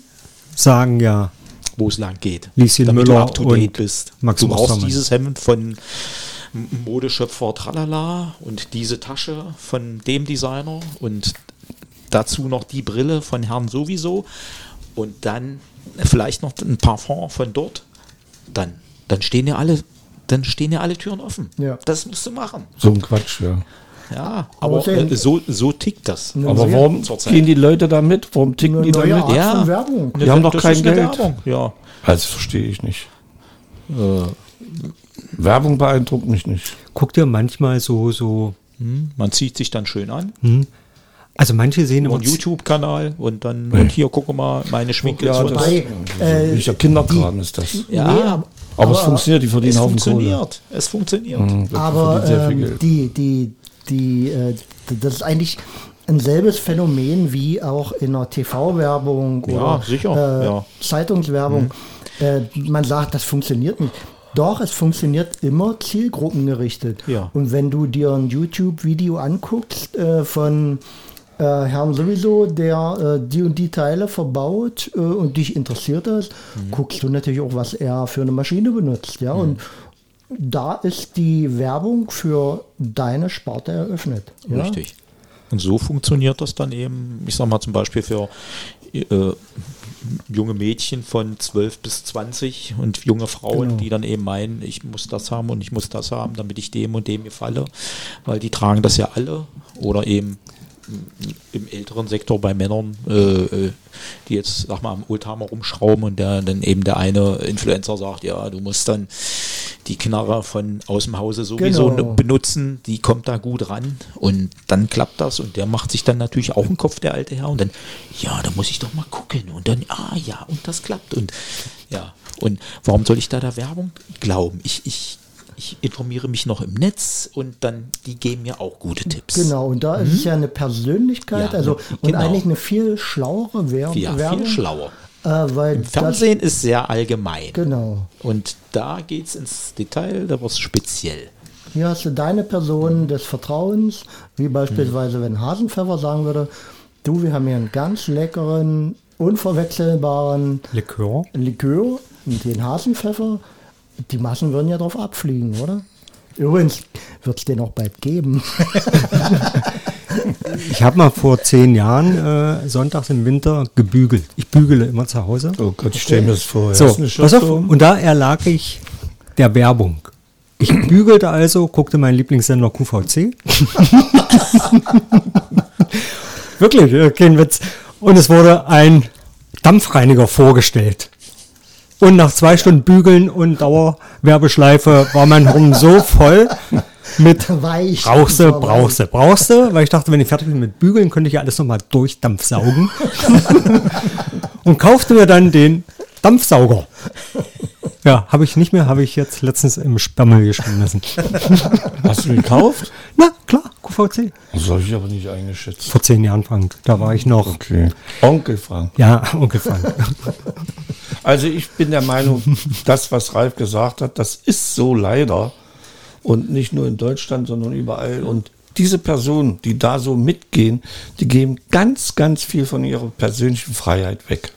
sagen ja, wo es lang geht. Lieschen damit Müller du up to date und bist. Max du brauchst dieses Hemd von Modeschöpfer Tralala und diese Tasche von dem Designer und dazu noch die Brille von Herrn sowieso und dann vielleicht noch ein Parfum von dort. Dann, dann stehen ja alle, dann stehen ja alle Türen offen. Ja. Das musst du machen. so ein Quatsch, ja. Ja, Aber aber äh, so, so tickt das. Aber warum zurzeit. gehen die Leute da mit? Warum ticken Eine die da mit? Art Ja. von Werbung. Die haben doch kein Geld. Werbung, ja. Also, verstehe ich nicht. Äh, Werbung beeindruckt mich nicht. guckt ihr manchmal so, so, hm, man zieht sich dann schön an. Also manche sehen immer, und YouTube-Kanal und dann und hier gucke mal meine Schminke Ja, Wobei, äh, Welcher Kinderkram ist das? ja, nee, aber- Aber, es funktioniert, die verdienen Haufen Kohle. funktioniert. Es funktioniert. Mhm, Aber ähm, die, die, die, äh, das ist eigentlich ein selbes Phänomen wie auch in der TV-Werbung Ja, oder sicher, Äh, ja. Mhm. Zeitungswerbung. Äh, man sagt, das funktioniert nicht. Doch, es funktioniert immer zielgruppengerichtet. Ja. Und wenn du dir ein YouTube-Video anguckst äh, von äh, Herrn sowieso, der äh, die und die Teile verbaut äh, und dich interessiert das, Mhm. guckst du natürlich auch, was er für eine Maschine benutzt. Ja? Und da ist die Werbung für deine Sparte eröffnet. Ja? Richtig. Und so funktioniert das dann eben, ich sag mal zum Beispiel für äh, junge Mädchen von 12 bis 20 und junge Frauen, Genau. die dann eben meinen, ich muss das haben und ich muss das haben, damit ich dem und dem gefalle, weil die tragen das ja alle oder eben im älteren Sektor bei Männern, äh, äh, die jetzt, sag mal, am Oldtimer rumschrauben und der, dann eben der eine Influencer sagt, ja, du musst dann die Knarre von aus dem Hause sowieso Genau. benutzen, die kommt da gut ran und dann klappt das und der macht sich dann natürlich auch einen Kopf, der alte Herr, und dann, ja, da muss ich doch mal gucken und dann, ah ja, und das klappt und ja, und warum soll ich da der Werbung glauben? Ich, ich, ich informiere mich noch im Netz und dann, die geben mir auch gute Tipps. Genau, und da ist es ja eine Persönlichkeit, Ja, also und genau. eigentlich eine viel schlauere Wer Ja, Werbung. viel schlauer. Äh, weil Im Fernsehen ist sehr allgemein. Das, genau. Und da geht es ins Detail, da wird es speziell. Hier hast du deine Person des Vertrauens, wie beispielsweise wenn Hasenpfeffer sagen würde, du, wir haben hier einen ganz leckeren, unverwechselbaren Likör. Likör und den Hasenpfeffer. Die Massen würden ja drauf abfliegen, oder? Übrigens wird es den auch bald geben. <laughs> Ich habe mal vor zehn Jahren äh, sonntags im Winter gebügelt. Ich bügele immer zu Hause. Oh Gott, ich stelle mir das vor. So, pass auf, um. und da erlag ich der Werbung. Ich bügelte also, guckte meinen Lieblingssender QVC. <laughs> Wirklich, äh, kein Witz. Und es wurde ein Dampfreiniger vorgestellt. Und nach zwei Stunden Bügeln und Dauerwerbeschleife war mein Hirn so voll mit <laughs> Weich. Brauchst du, Das war brauchst du, brauchst du, weil ich dachte, wenn ich fertig bin mit Bügeln, könnte ich ja alles nochmal durchdampfsaugen. <laughs> und kaufte mir dann den Dampfsauger. Ja, habe ich nicht mehr, habe ich jetzt letztens im Sperrmüll geschmissen. <laughs> Hast du gekauft? Na, klar, QVC. Das habe ich aber nicht eingeschätzt. Vor zehn Jahren, Frank. Da war ich noch, Okay. Onkel Frank. ja, Onkel Frank. <laughs> Also ich bin der Meinung, das, was Ralf gesagt hat, das ist so leider. Und nicht nur in Deutschland, sondern überall. Und diese Personen, die da so mitgehen, die geben ganz, ganz viel von ihrer persönlichen Freiheit weg.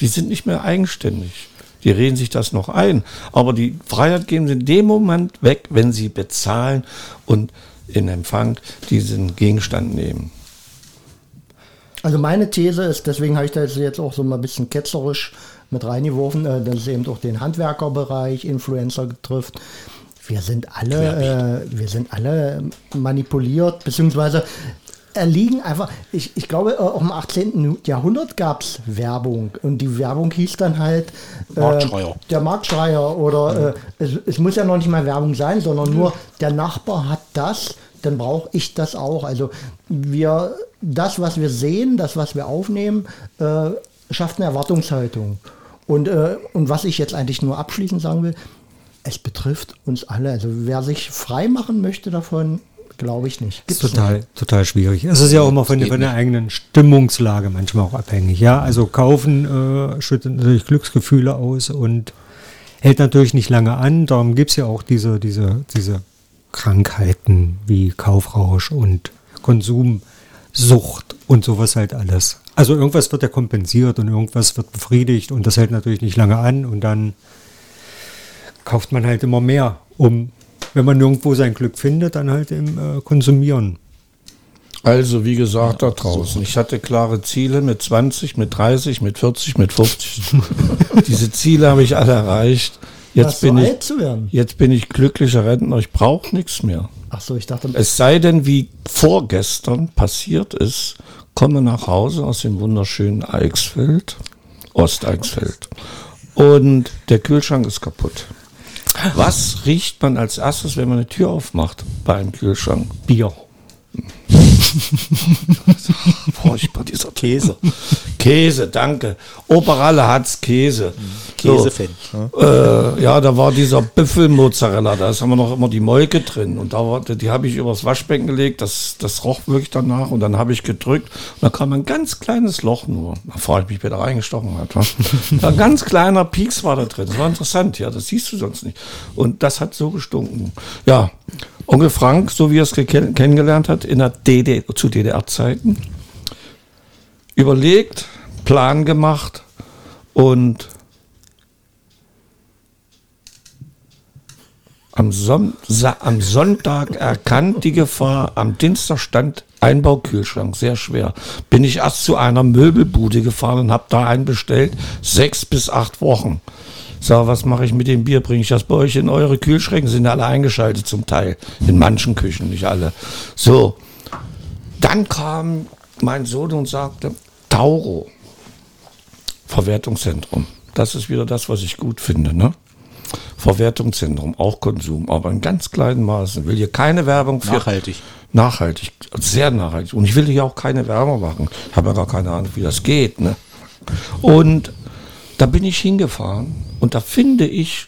Die sind nicht mehr eigenständig. Die reden sich das noch ein. Aber die Freiheit geben sie in dem Moment weg, wenn sie bezahlen und in Empfang diesen Gegenstand nehmen. Also meine These ist, deswegen habe ich da jetzt auch so mal ein bisschen ketzerisch mit reingeworfen, äh, dass es eben auch den Handwerkerbereich, Influencer trifft. Wir sind alle, äh, wir sind alle manipuliert, beziehungsweise erliegen einfach, ich, ich glaube, auch im 18. Jahrhundert gab es Werbung und die Werbung hieß dann halt äh, Marktschreier. der Marktschreier oder äh, es, es muss ja noch nicht mal Werbung sein, sondern nur der Nachbar hat das, dann brauche ich das auch. Also wir, das, was wir sehen, das, was wir aufnehmen, äh, schafft eine Erwartungshaltung. Und, äh, und was ich jetzt eigentlich nur abschließend sagen will, es betrifft uns alle. Also wer sich frei machen möchte davon, Glaube ich nicht. Gibt's total, nicht. total schwierig. Es ist ja auch immer von, von der eigenen Stimmungslage manchmal auch abhängig. Ja, also kaufen äh, schüttet natürlich Glücksgefühle aus und hält natürlich nicht lange an. Darum gibt es ja auch diese, diese, diese Krankheiten wie Kaufrausch und Konsumsucht und sowas halt alles. Also irgendwas wird ja kompensiert und irgendwas wird befriedigt und das hält natürlich nicht lange an und dann kauft man halt immer mehr, um, wenn man nirgendwo sein Glück findet, dann halt im äh, Konsumieren. Also, wie gesagt, da draußen. Ich hatte klare Ziele mit 20, mit 30, mit 40, mit 50. <laughs> Diese Ziele habe ich alle erreicht. Jetzt bin, ich, jetzt bin ich glücklicher Rentner. Ich brauche nichts mehr. Ach so, ich dachte. Es sei denn, wie vorgestern passiert ist, komme nach Hause aus dem wunderschönen Eichsfeld, Osteichsfeld. Und der Kühlschrank ist kaputt. Was riecht man als erstes, wenn man eine Tür aufmacht bei einem Kühlschrank? Bier. <laughs> Furchtbar, dieser Käse. Käse, danke. Operalle hat's Käse. Käsefan. So. Äh, ja, da war dieser Büffelmozzarella, da ist immer noch immer die Molke drin. Und da war, die habe ich übers Waschbecken gelegt, das, das roch wirklich danach. Und dann habe ich gedrückt und da kam ein ganz kleines Loch nur. Bevor ich mich wieder reingestochen hat. ein <laughs> ganz kleiner Pieks war da drin. Das war interessant, ja, das siehst du sonst nicht. Und das hat so gestunken. Ja, Onkel Frank, so wie er es kennengelernt hat, in der DD, zu DDR-Zeiten, überlegt, Plan gemacht und am, Son am Sonntag erkannt die Gefahr, am Dienstag stand Einbaukühlschrank, sehr schwer. Bin ich erst zu einer Möbelbude gefahren und habe da einen bestellt, sechs bis acht Wochen. Sag, was mache ich mit dem Bier? Bringe ich das bei euch in eure Kühlschränke? Sind alle eingeschaltet zum Teil. In manchen Küchen, nicht alle. So. Dann kam mein Sohn und sagte, Tauro, Verwertungszentrum. Das ist wieder das, was ich gut finde, ne? Verwertungszentrum, auch Konsum, aber in ganz kleinen Maßen. Will hier keine Werbung für. Nachhaltig. Nachhaltig, sehr nachhaltig. Und ich will hier auch keine Werbung machen. Ich habe ja gar keine Ahnung, wie das geht, ne? Und da bin ich hingefahren und da finde ich,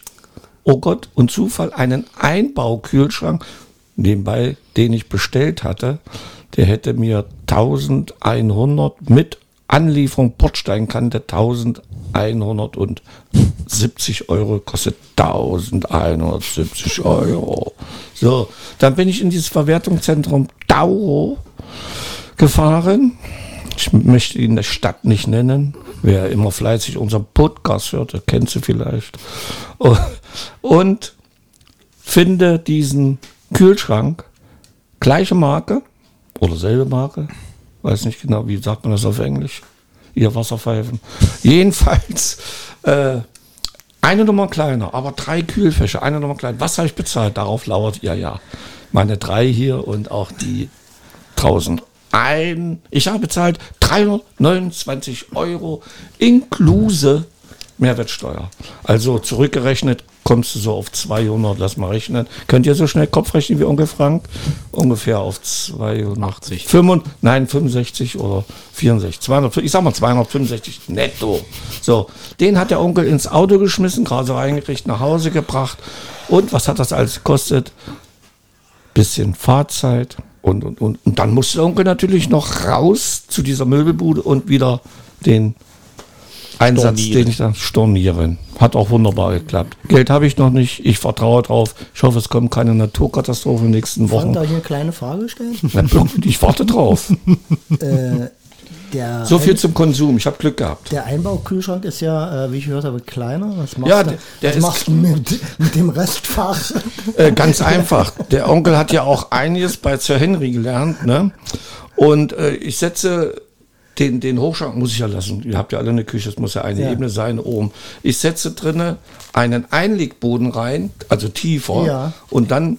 oh Gott, und Zufall, einen Einbaukühlschrank, nebenbei, den ich bestellt hatte. Der hätte mir 1100 mit Anlieferung Portsteinkante 1170 Euro, kostet 1170 Euro. So, dann bin ich in dieses Verwertungszentrum Dauro gefahren. Ich möchte ihn der Stadt nicht nennen. Wer immer fleißig unseren Podcast hört, der kennt sie vielleicht. Und finde diesen Kühlschrank, gleiche Marke oder selbe Marke, weiß nicht genau, wie sagt man das auf Englisch, ihr Wasserpfeifen. Jedenfalls äh, eine Nummer kleiner, aber drei Kühlfächer, eine Nummer kleiner. Was habe ich bezahlt? Darauf lauert ja, ja. Meine drei hier und auch die draußen ein, ich habe bezahlt 329 Euro inklusive Mehrwertsteuer. Also zurückgerechnet kommst du so auf 200, lass mal rechnen. Könnt ihr so schnell Kopf rechnen wie Onkel Frank? Ungefähr auf 280. 85, nein, 65 oder 64. 200, ich sag mal 265 netto. So, den hat der Onkel ins Auto geschmissen, gerade reingekriegt, nach Hause gebracht. Und was hat das alles gekostet? Bisschen Fahrzeit, und, und, und, und dann musste der Onkel natürlich noch raus zu dieser Möbelbude und wieder den Einsatz, den ich dann stornieren. Hat auch wunderbar geklappt. Geld habe ich noch nicht. Ich vertraue drauf. Ich hoffe, es kommt keine Naturkatastrophe in den nächsten Wochen. Darf ich eine kleine Frage stellen? <laughs> ich warte drauf. äh, der so viel zum Konsum. Ich habe Glück gehabt. Der Einbaukühlschrank ist ja, äh, wie ich gehört habe, kleiner. Was machst, ja, der, der was machst du mit, mit, dem Restfach? Äh, ganz einfach. Der Onkel hat ja auch einiges bei Sir Henry gelernt. Ne? Und äh, ich setze den, den Hochschrank muss ich ja lassen. Ihr habt ja alle eine Küche, es muss ja eine ja. Ebene sein oben. Ich setze drinnen einen Einlegboden rein, also tiefer, ja. und dann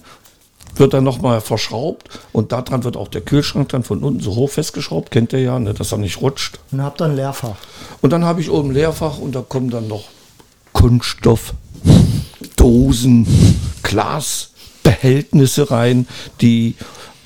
wird dann nochmal verschraubt und daran wird auch der Kühlschrank dann von unten so hoch festgeschraubt, kennt ihr ja, ne, dass er nicht rutscht. Und habt dann Leerfach. Und dann habe ich oben Leerfach und da kommen dann noch Kunststoff, Dosen, Glasbehältnisse rein, die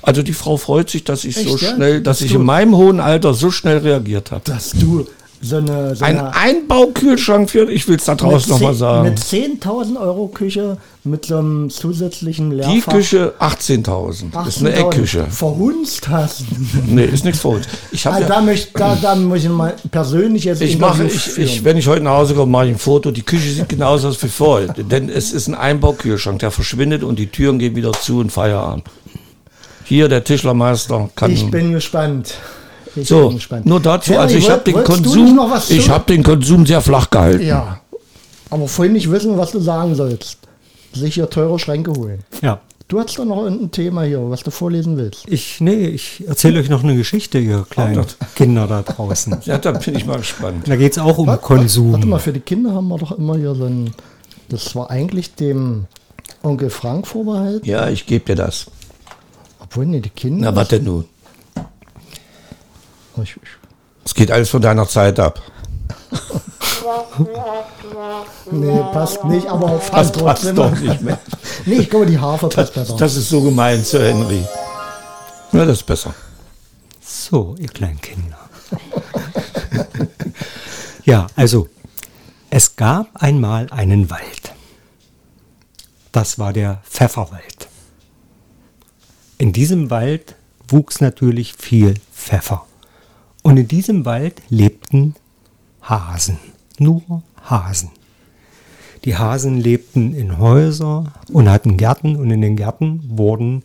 also die Frau freut sich, dass ich Echt, so schnell, ja? dass, dass ich in meinem hohen Alter so schnell reagiert habe. Dass du so eine, so Ein eine Einbaukühlschrank für, ich will es da draußen nochmal sagen. Mit 10.000 Euro Küche mit so einem zusätzlichen Die Leerfach. Küche 18.000. Ist eine 18.000. Eckküche. Verhunzt hast. Nee, ist nichts uns. Ich Also ja, da, möcht, da, da muss ich mal persönlich jetzt ich mache, ich, ich, wenn ich heute nach Hause komme, mache ich ein Foto. Die Küche sieht genauso aus wie vorher. Denn es ist ein Einbaukühlschrank, der verschwindet und die Türen gehen wieder zu und Feierabend. Hier, der Tischlermeister kann. Ich bin gespannt. Ich so, bin gespannt. nur dazu, Henry, also ich habe den Konsum, noch was ich habe den Konsum sehr flach gehalten. Ja. Aber vorhin nicht wissen, was du sagen sollst. Sich hier teure Schränke holen. Ja. Du hast doch noch ein Thema hier, was du vorlesen willst. Ich, nee, ich erzähle euch noch eine Geschichte, ihr kleinen Kinder da draußen. <laughs> Ja, da bin ich mal gespannt. Da geht es auch um Warte Konsum. mal, für die Kinder haben wir doch immer hier so ein. Das war eigentlich dem Onkel Frank vorbehalten. Ja, ich gebe dir das. Obwohl, nee, die Kinder. Na, was denn nun? Ich, ich, Es geht alles von deiner Zeit ab. nee, passt nicht, aber Das fast passt trotzdem. doch nicht mehr. <laughs> Nee, ich glaube, die Hafer passt besser. Das ist so gemein zu Henry. Ja, das ist besser. So, ihr kleinen Kinder. <laughs> ja, also, es gab einmal einen Wald. Das war der Pfefferwald. In diesem Wald wuchs natürlich viel Pfeffer. Und in diesem Wald lebten Hasen. Nur Hasen. Die Hasen lebten in Häusern und hatten Gärten und in den Gärten wurden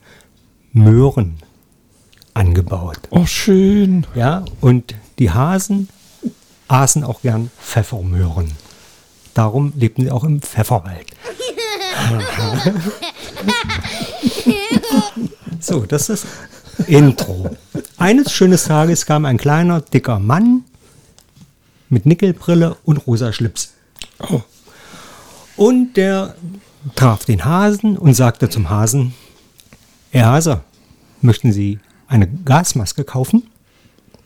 Möhren angebaut. Oh, schön. Ja, und die Hasen aßen auch gern Pfeffermöhren. Darum lebten sie auch im Pfefferwald. <laughs> so, das ist Intro. Eines schönen Tages kam ein kleiner, dicker Mann mit Nickelbrille und rosa Schlips. Und der traf den Hasen und sagte zum Hasen, Herr Hase, möchten Sie eine Gasmaske kaufen?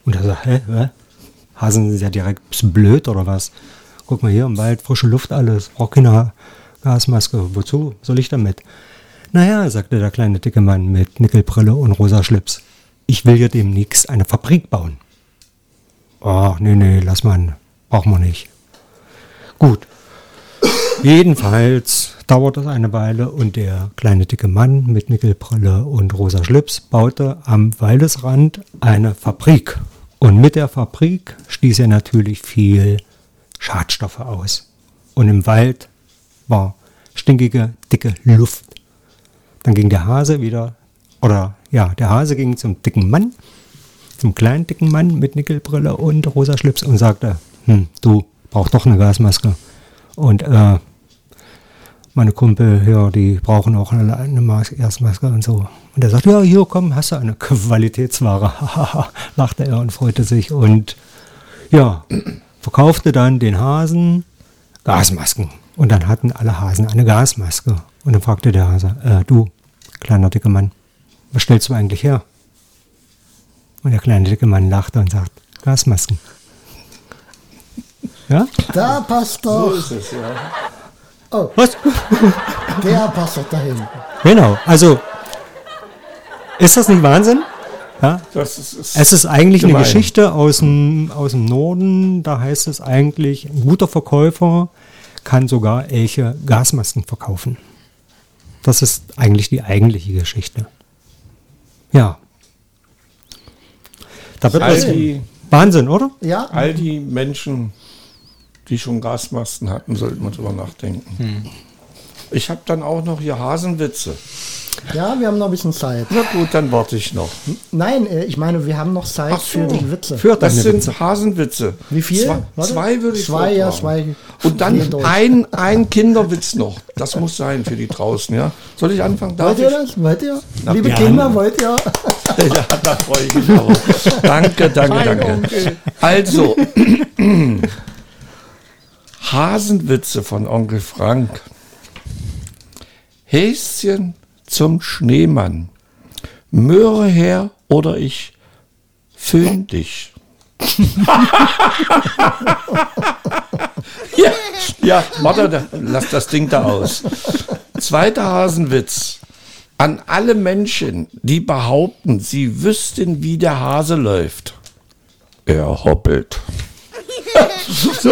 Und er sagt, hä, hä? Hasen sind ja direkt blöd oder was? Guck mal hier im Wald, frische Luft alles, braucht keine Gasmaske. Wozu soll ich damit? Naja, sagte der kleine dicke Mann mit Nickelbrille und rosa Schlips. Ich will hier demnächst eine Fabrik bauen. Oh, nee, nee, lass mal, brauchen wir nicht. Gut. Jedenfalls dauert es eine Weile und der kleine dicke Mann mit Nickelbrille und rosa Schlips baute am Waldesrand eine Fabrik. Und mit der Fabrik stieß er natürlich viel Schadstoffe aus. Und im Wald war stinkige, dicke Luft. Dann ging der Hase wieder, oder ja, der Hase ging zum dicken Mann, zum kleinen dicken Mann mit Nickelbrille und rosa Schlips und sagte, hm, du brauchst doch eine Gasmaske. Und äh, meine Kumpel, ja, die brauchen auch eine, eine Mas Gasmaske und so. Und er sagt, ja, hier, komm, hast du eine Qualitätsware. <laughs> Lachte er und freute sich und ja, verkaufte dann den Hasen Gasmasken. Und dann hatten alle Hasen eine Gasmaske. Und dann fragte der Hase, äh, du, kleiner dicker Mann, was stellst du eigentlich her? Und der kleine dicke Mann lachte und sagt, Gasmasken. Ja? Da passt doch. ist es, ja. Oh, Was? der passt doch dahin. Genau, also ist das nicht Wahnsinn? Ja? Das ist, ist Es ist eigentlich Gemein. eine Geschichte aus dem, aus dem Norden. Da heißt es eigentlich, ein guter Verkäufer kann sogar Elche Gasmasken verkaufen. Das ist eigentlich die eigentliche Geschichte. Ja. Da wird all die, Wahnsinn, oder? Ja, all die Menschen, die schon Gasmasken hatten, sollten wir drüber nachdenken. Ich habe dann auch noch hier Hasenwitze. ja, wir haben noch ein bisschen Zeit. Na gut, dann warte ich noch. Nein, äh, ich meine, wir haben noch Zeit so. für die Witze. Führt Das sind Witze. Hasenwitze. Wie viel? Zwei, zwei würde ich Zwei, ja, zwei. Und dann ein, ein Kinderwitz noch. Das muss sein für die draußen, ja. Soll ich anfangen? Darf Wollt ihr ich? das? Wollt ihr? Na, Liebe gerne. Kinder, wollt ihr? <laughs> Ja, da freue ich mich auch. Danke, danke, danke. Also, <clears throat> Hasenwitze von Onkel Frank. Häschen zum Schneemann. Möhre her oder ich föhn dich. <laughs> ja, ja, warte, lass das Ding da aus. Zweiter Hasenwitz. An alle Menschen, die behaupten, sie wüssten, wie der Hase läuft. Er hoppelt. So,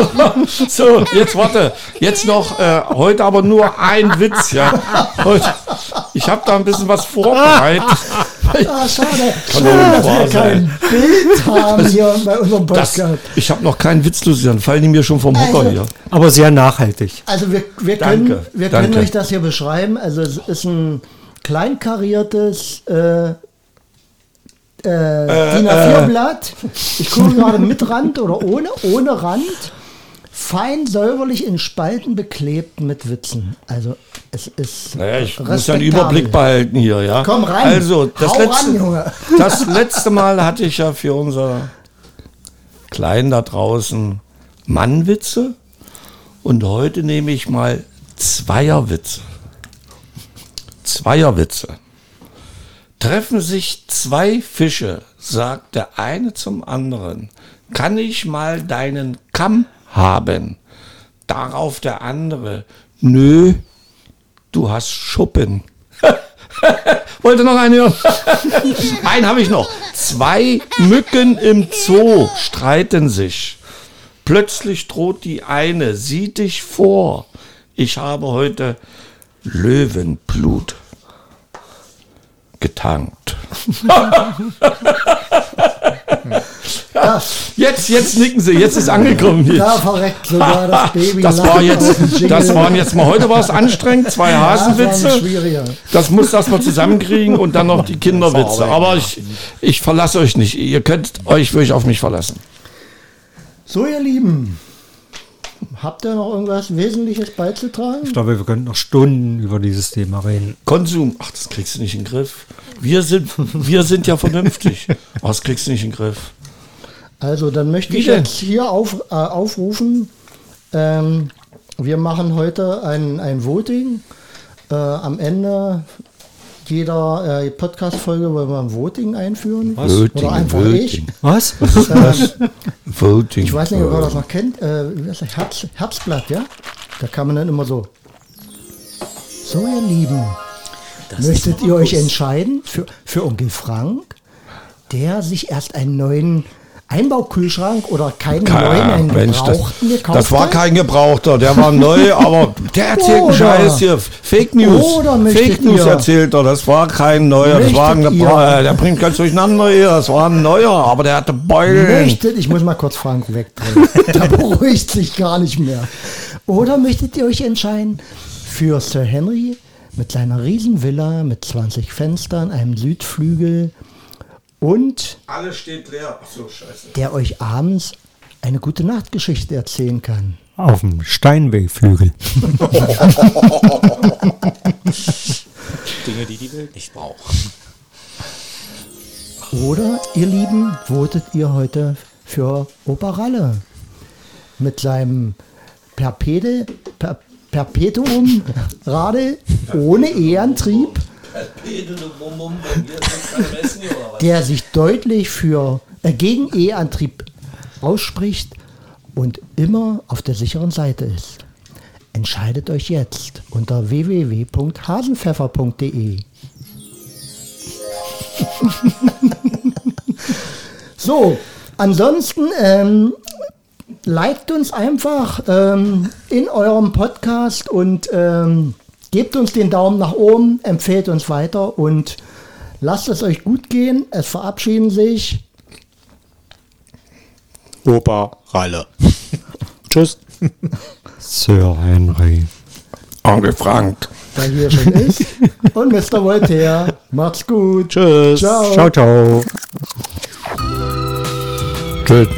so, jetzt warte. Jetzt noch, äh, heute aber nur ein Witz, ja. Heute, ich habe da ein bisschen was vorbereitet. Ah, schade. Kann nicht dass wir kein Bild haben hier bei unserem Das, Podcast. ich habe noch keinen Witz, Lucian. Fallen die mir schon vom Hocker Also, hier. Aber sehr nachhaltig. Also wir, wir, Danke, können, wir können danke. euch das hier beschreiben. Also es ist ein kleinkariertes äh, äh, DIN A4-Blatt. Ich gucke gerade mit Rand oder ohne, ohne Rand. Fein säuberlich in Spalten beklebt mit Witzen. Also es ist Naja, ich muss ja einen. Überblick behalten hier, ja. Komm rein. Also, das, letzte, ran, Junge. das letzte Mal hatte ich ja für unser Klein da draußen Mannwitze und heute nehme ich mal Zweierwitze. Zweierwitze. Treffen sich zwei Fische, sagt der eine zum anderen, kann ich mal deinen Kamm haben? Darauf der andere, nö, du hast Schuppen. <laughs> Wollte noch einen hören? <laughs> einen habe ich noch. Zwei Mücken im Zoo streiten sich. Plötzlich droht die eine, sieh dich vor. Ich habe heute Löwenblut getankt. Jetzt, jetzt nicken sie, jetzt ist angekommen hier. Da verreckt sogar das <laughs> Baby. Das war jetzt, das waren jetzt mal, heute war es anstrengend, zwei ein Hasenwitze. Das muss das mal zusammenkriegen und dann noch die Kinderwitze. Aber ich, ich verlasse euch nicht. Ihr könnt euch wirklich auf mich verlassen. So, ihr Lieben, habt ihr noch irgendwas Wesentliches beizutragen? Ich glaube, wir könnten noch Stunden über dieses Thema reden. Konsum, ach, das kriegst du nicht in den Griff. Wir sind, wir sind ja vernünftig. Ach, das kriegst du nicht in den Griff. Also, dann möchte Wie ich denn? jetzt hier auf, äh, aufrufen. Ähm, wir machen heute ein, ein Voting. Äh, am Ende jeder äh, Podcast-Folge wollen wir ein Voting einführen. Voting, Oder einfach Voting. ich. Was? Ähm, Voting. ich weiß nicht, ob ihr das noch kennt. Äh, das? Herz, Herzblatt, ja? Da kann man dann immer so. So, ihr Lieben, möchtet ihr euch entscheiden für, für Onkel Frank, der sich erst einen neuen Einbaukühlschrank oder keinen neuen, einen Mensch, das, gebrauchten gekauft das war kein Gebrauchter, der war neu, <laughs> aber der erzählt einen Scheiß hier. Fake News. Fake News erzählt er, das war kein neuer, das war ein ihr- Der bringt ganz durcheinander hier, das war ein neuer, aber der hatte Beulen. Möchtet, ich muss mal kurz Frank wegdrehen. <laughs> da beruhigt sich gar nicht mehr. Oder möchtet ihr euch entscheiden für Sir Henry mit seiner Riesenvilla mit 20 Fenstern, einem Südflügel und Alles steht leer. Ach so, scheiße. der euch abends eine gute Nachtgeschichte erzählen kann? Auf dem Steinwegflügel. <laughs> Dinge, die die Welt nicht braucht. Oder, ihr Lieben, votet ihr heute für Opa Ralle mit seinem Perpede, per, Perpetuum Radl ohne E-Antrieb, der sich deutlich für äh, gegen E-Antrieb ausspricht und immer auf der sicheren Seite ist. Entscheidet euch jetzt unter www.hasenpfeffer.de. <laughs> So, ansonsten ähm, liked uns einfach ähm, in eurem Podcast und ähm, gebt uns den Daumen nach oben, empfehlt uns weiter und lasst es euch gut gehen. Es verabschieden sich Opa Ralle. <laughs> Tschüss. <laughs> Sir Henry. Onkel Frank. der hier schon <laughs> ist und Mr. Voltaire. Macht's gut. Tschüss. Ciao. Ciao, ciao. Tschüss.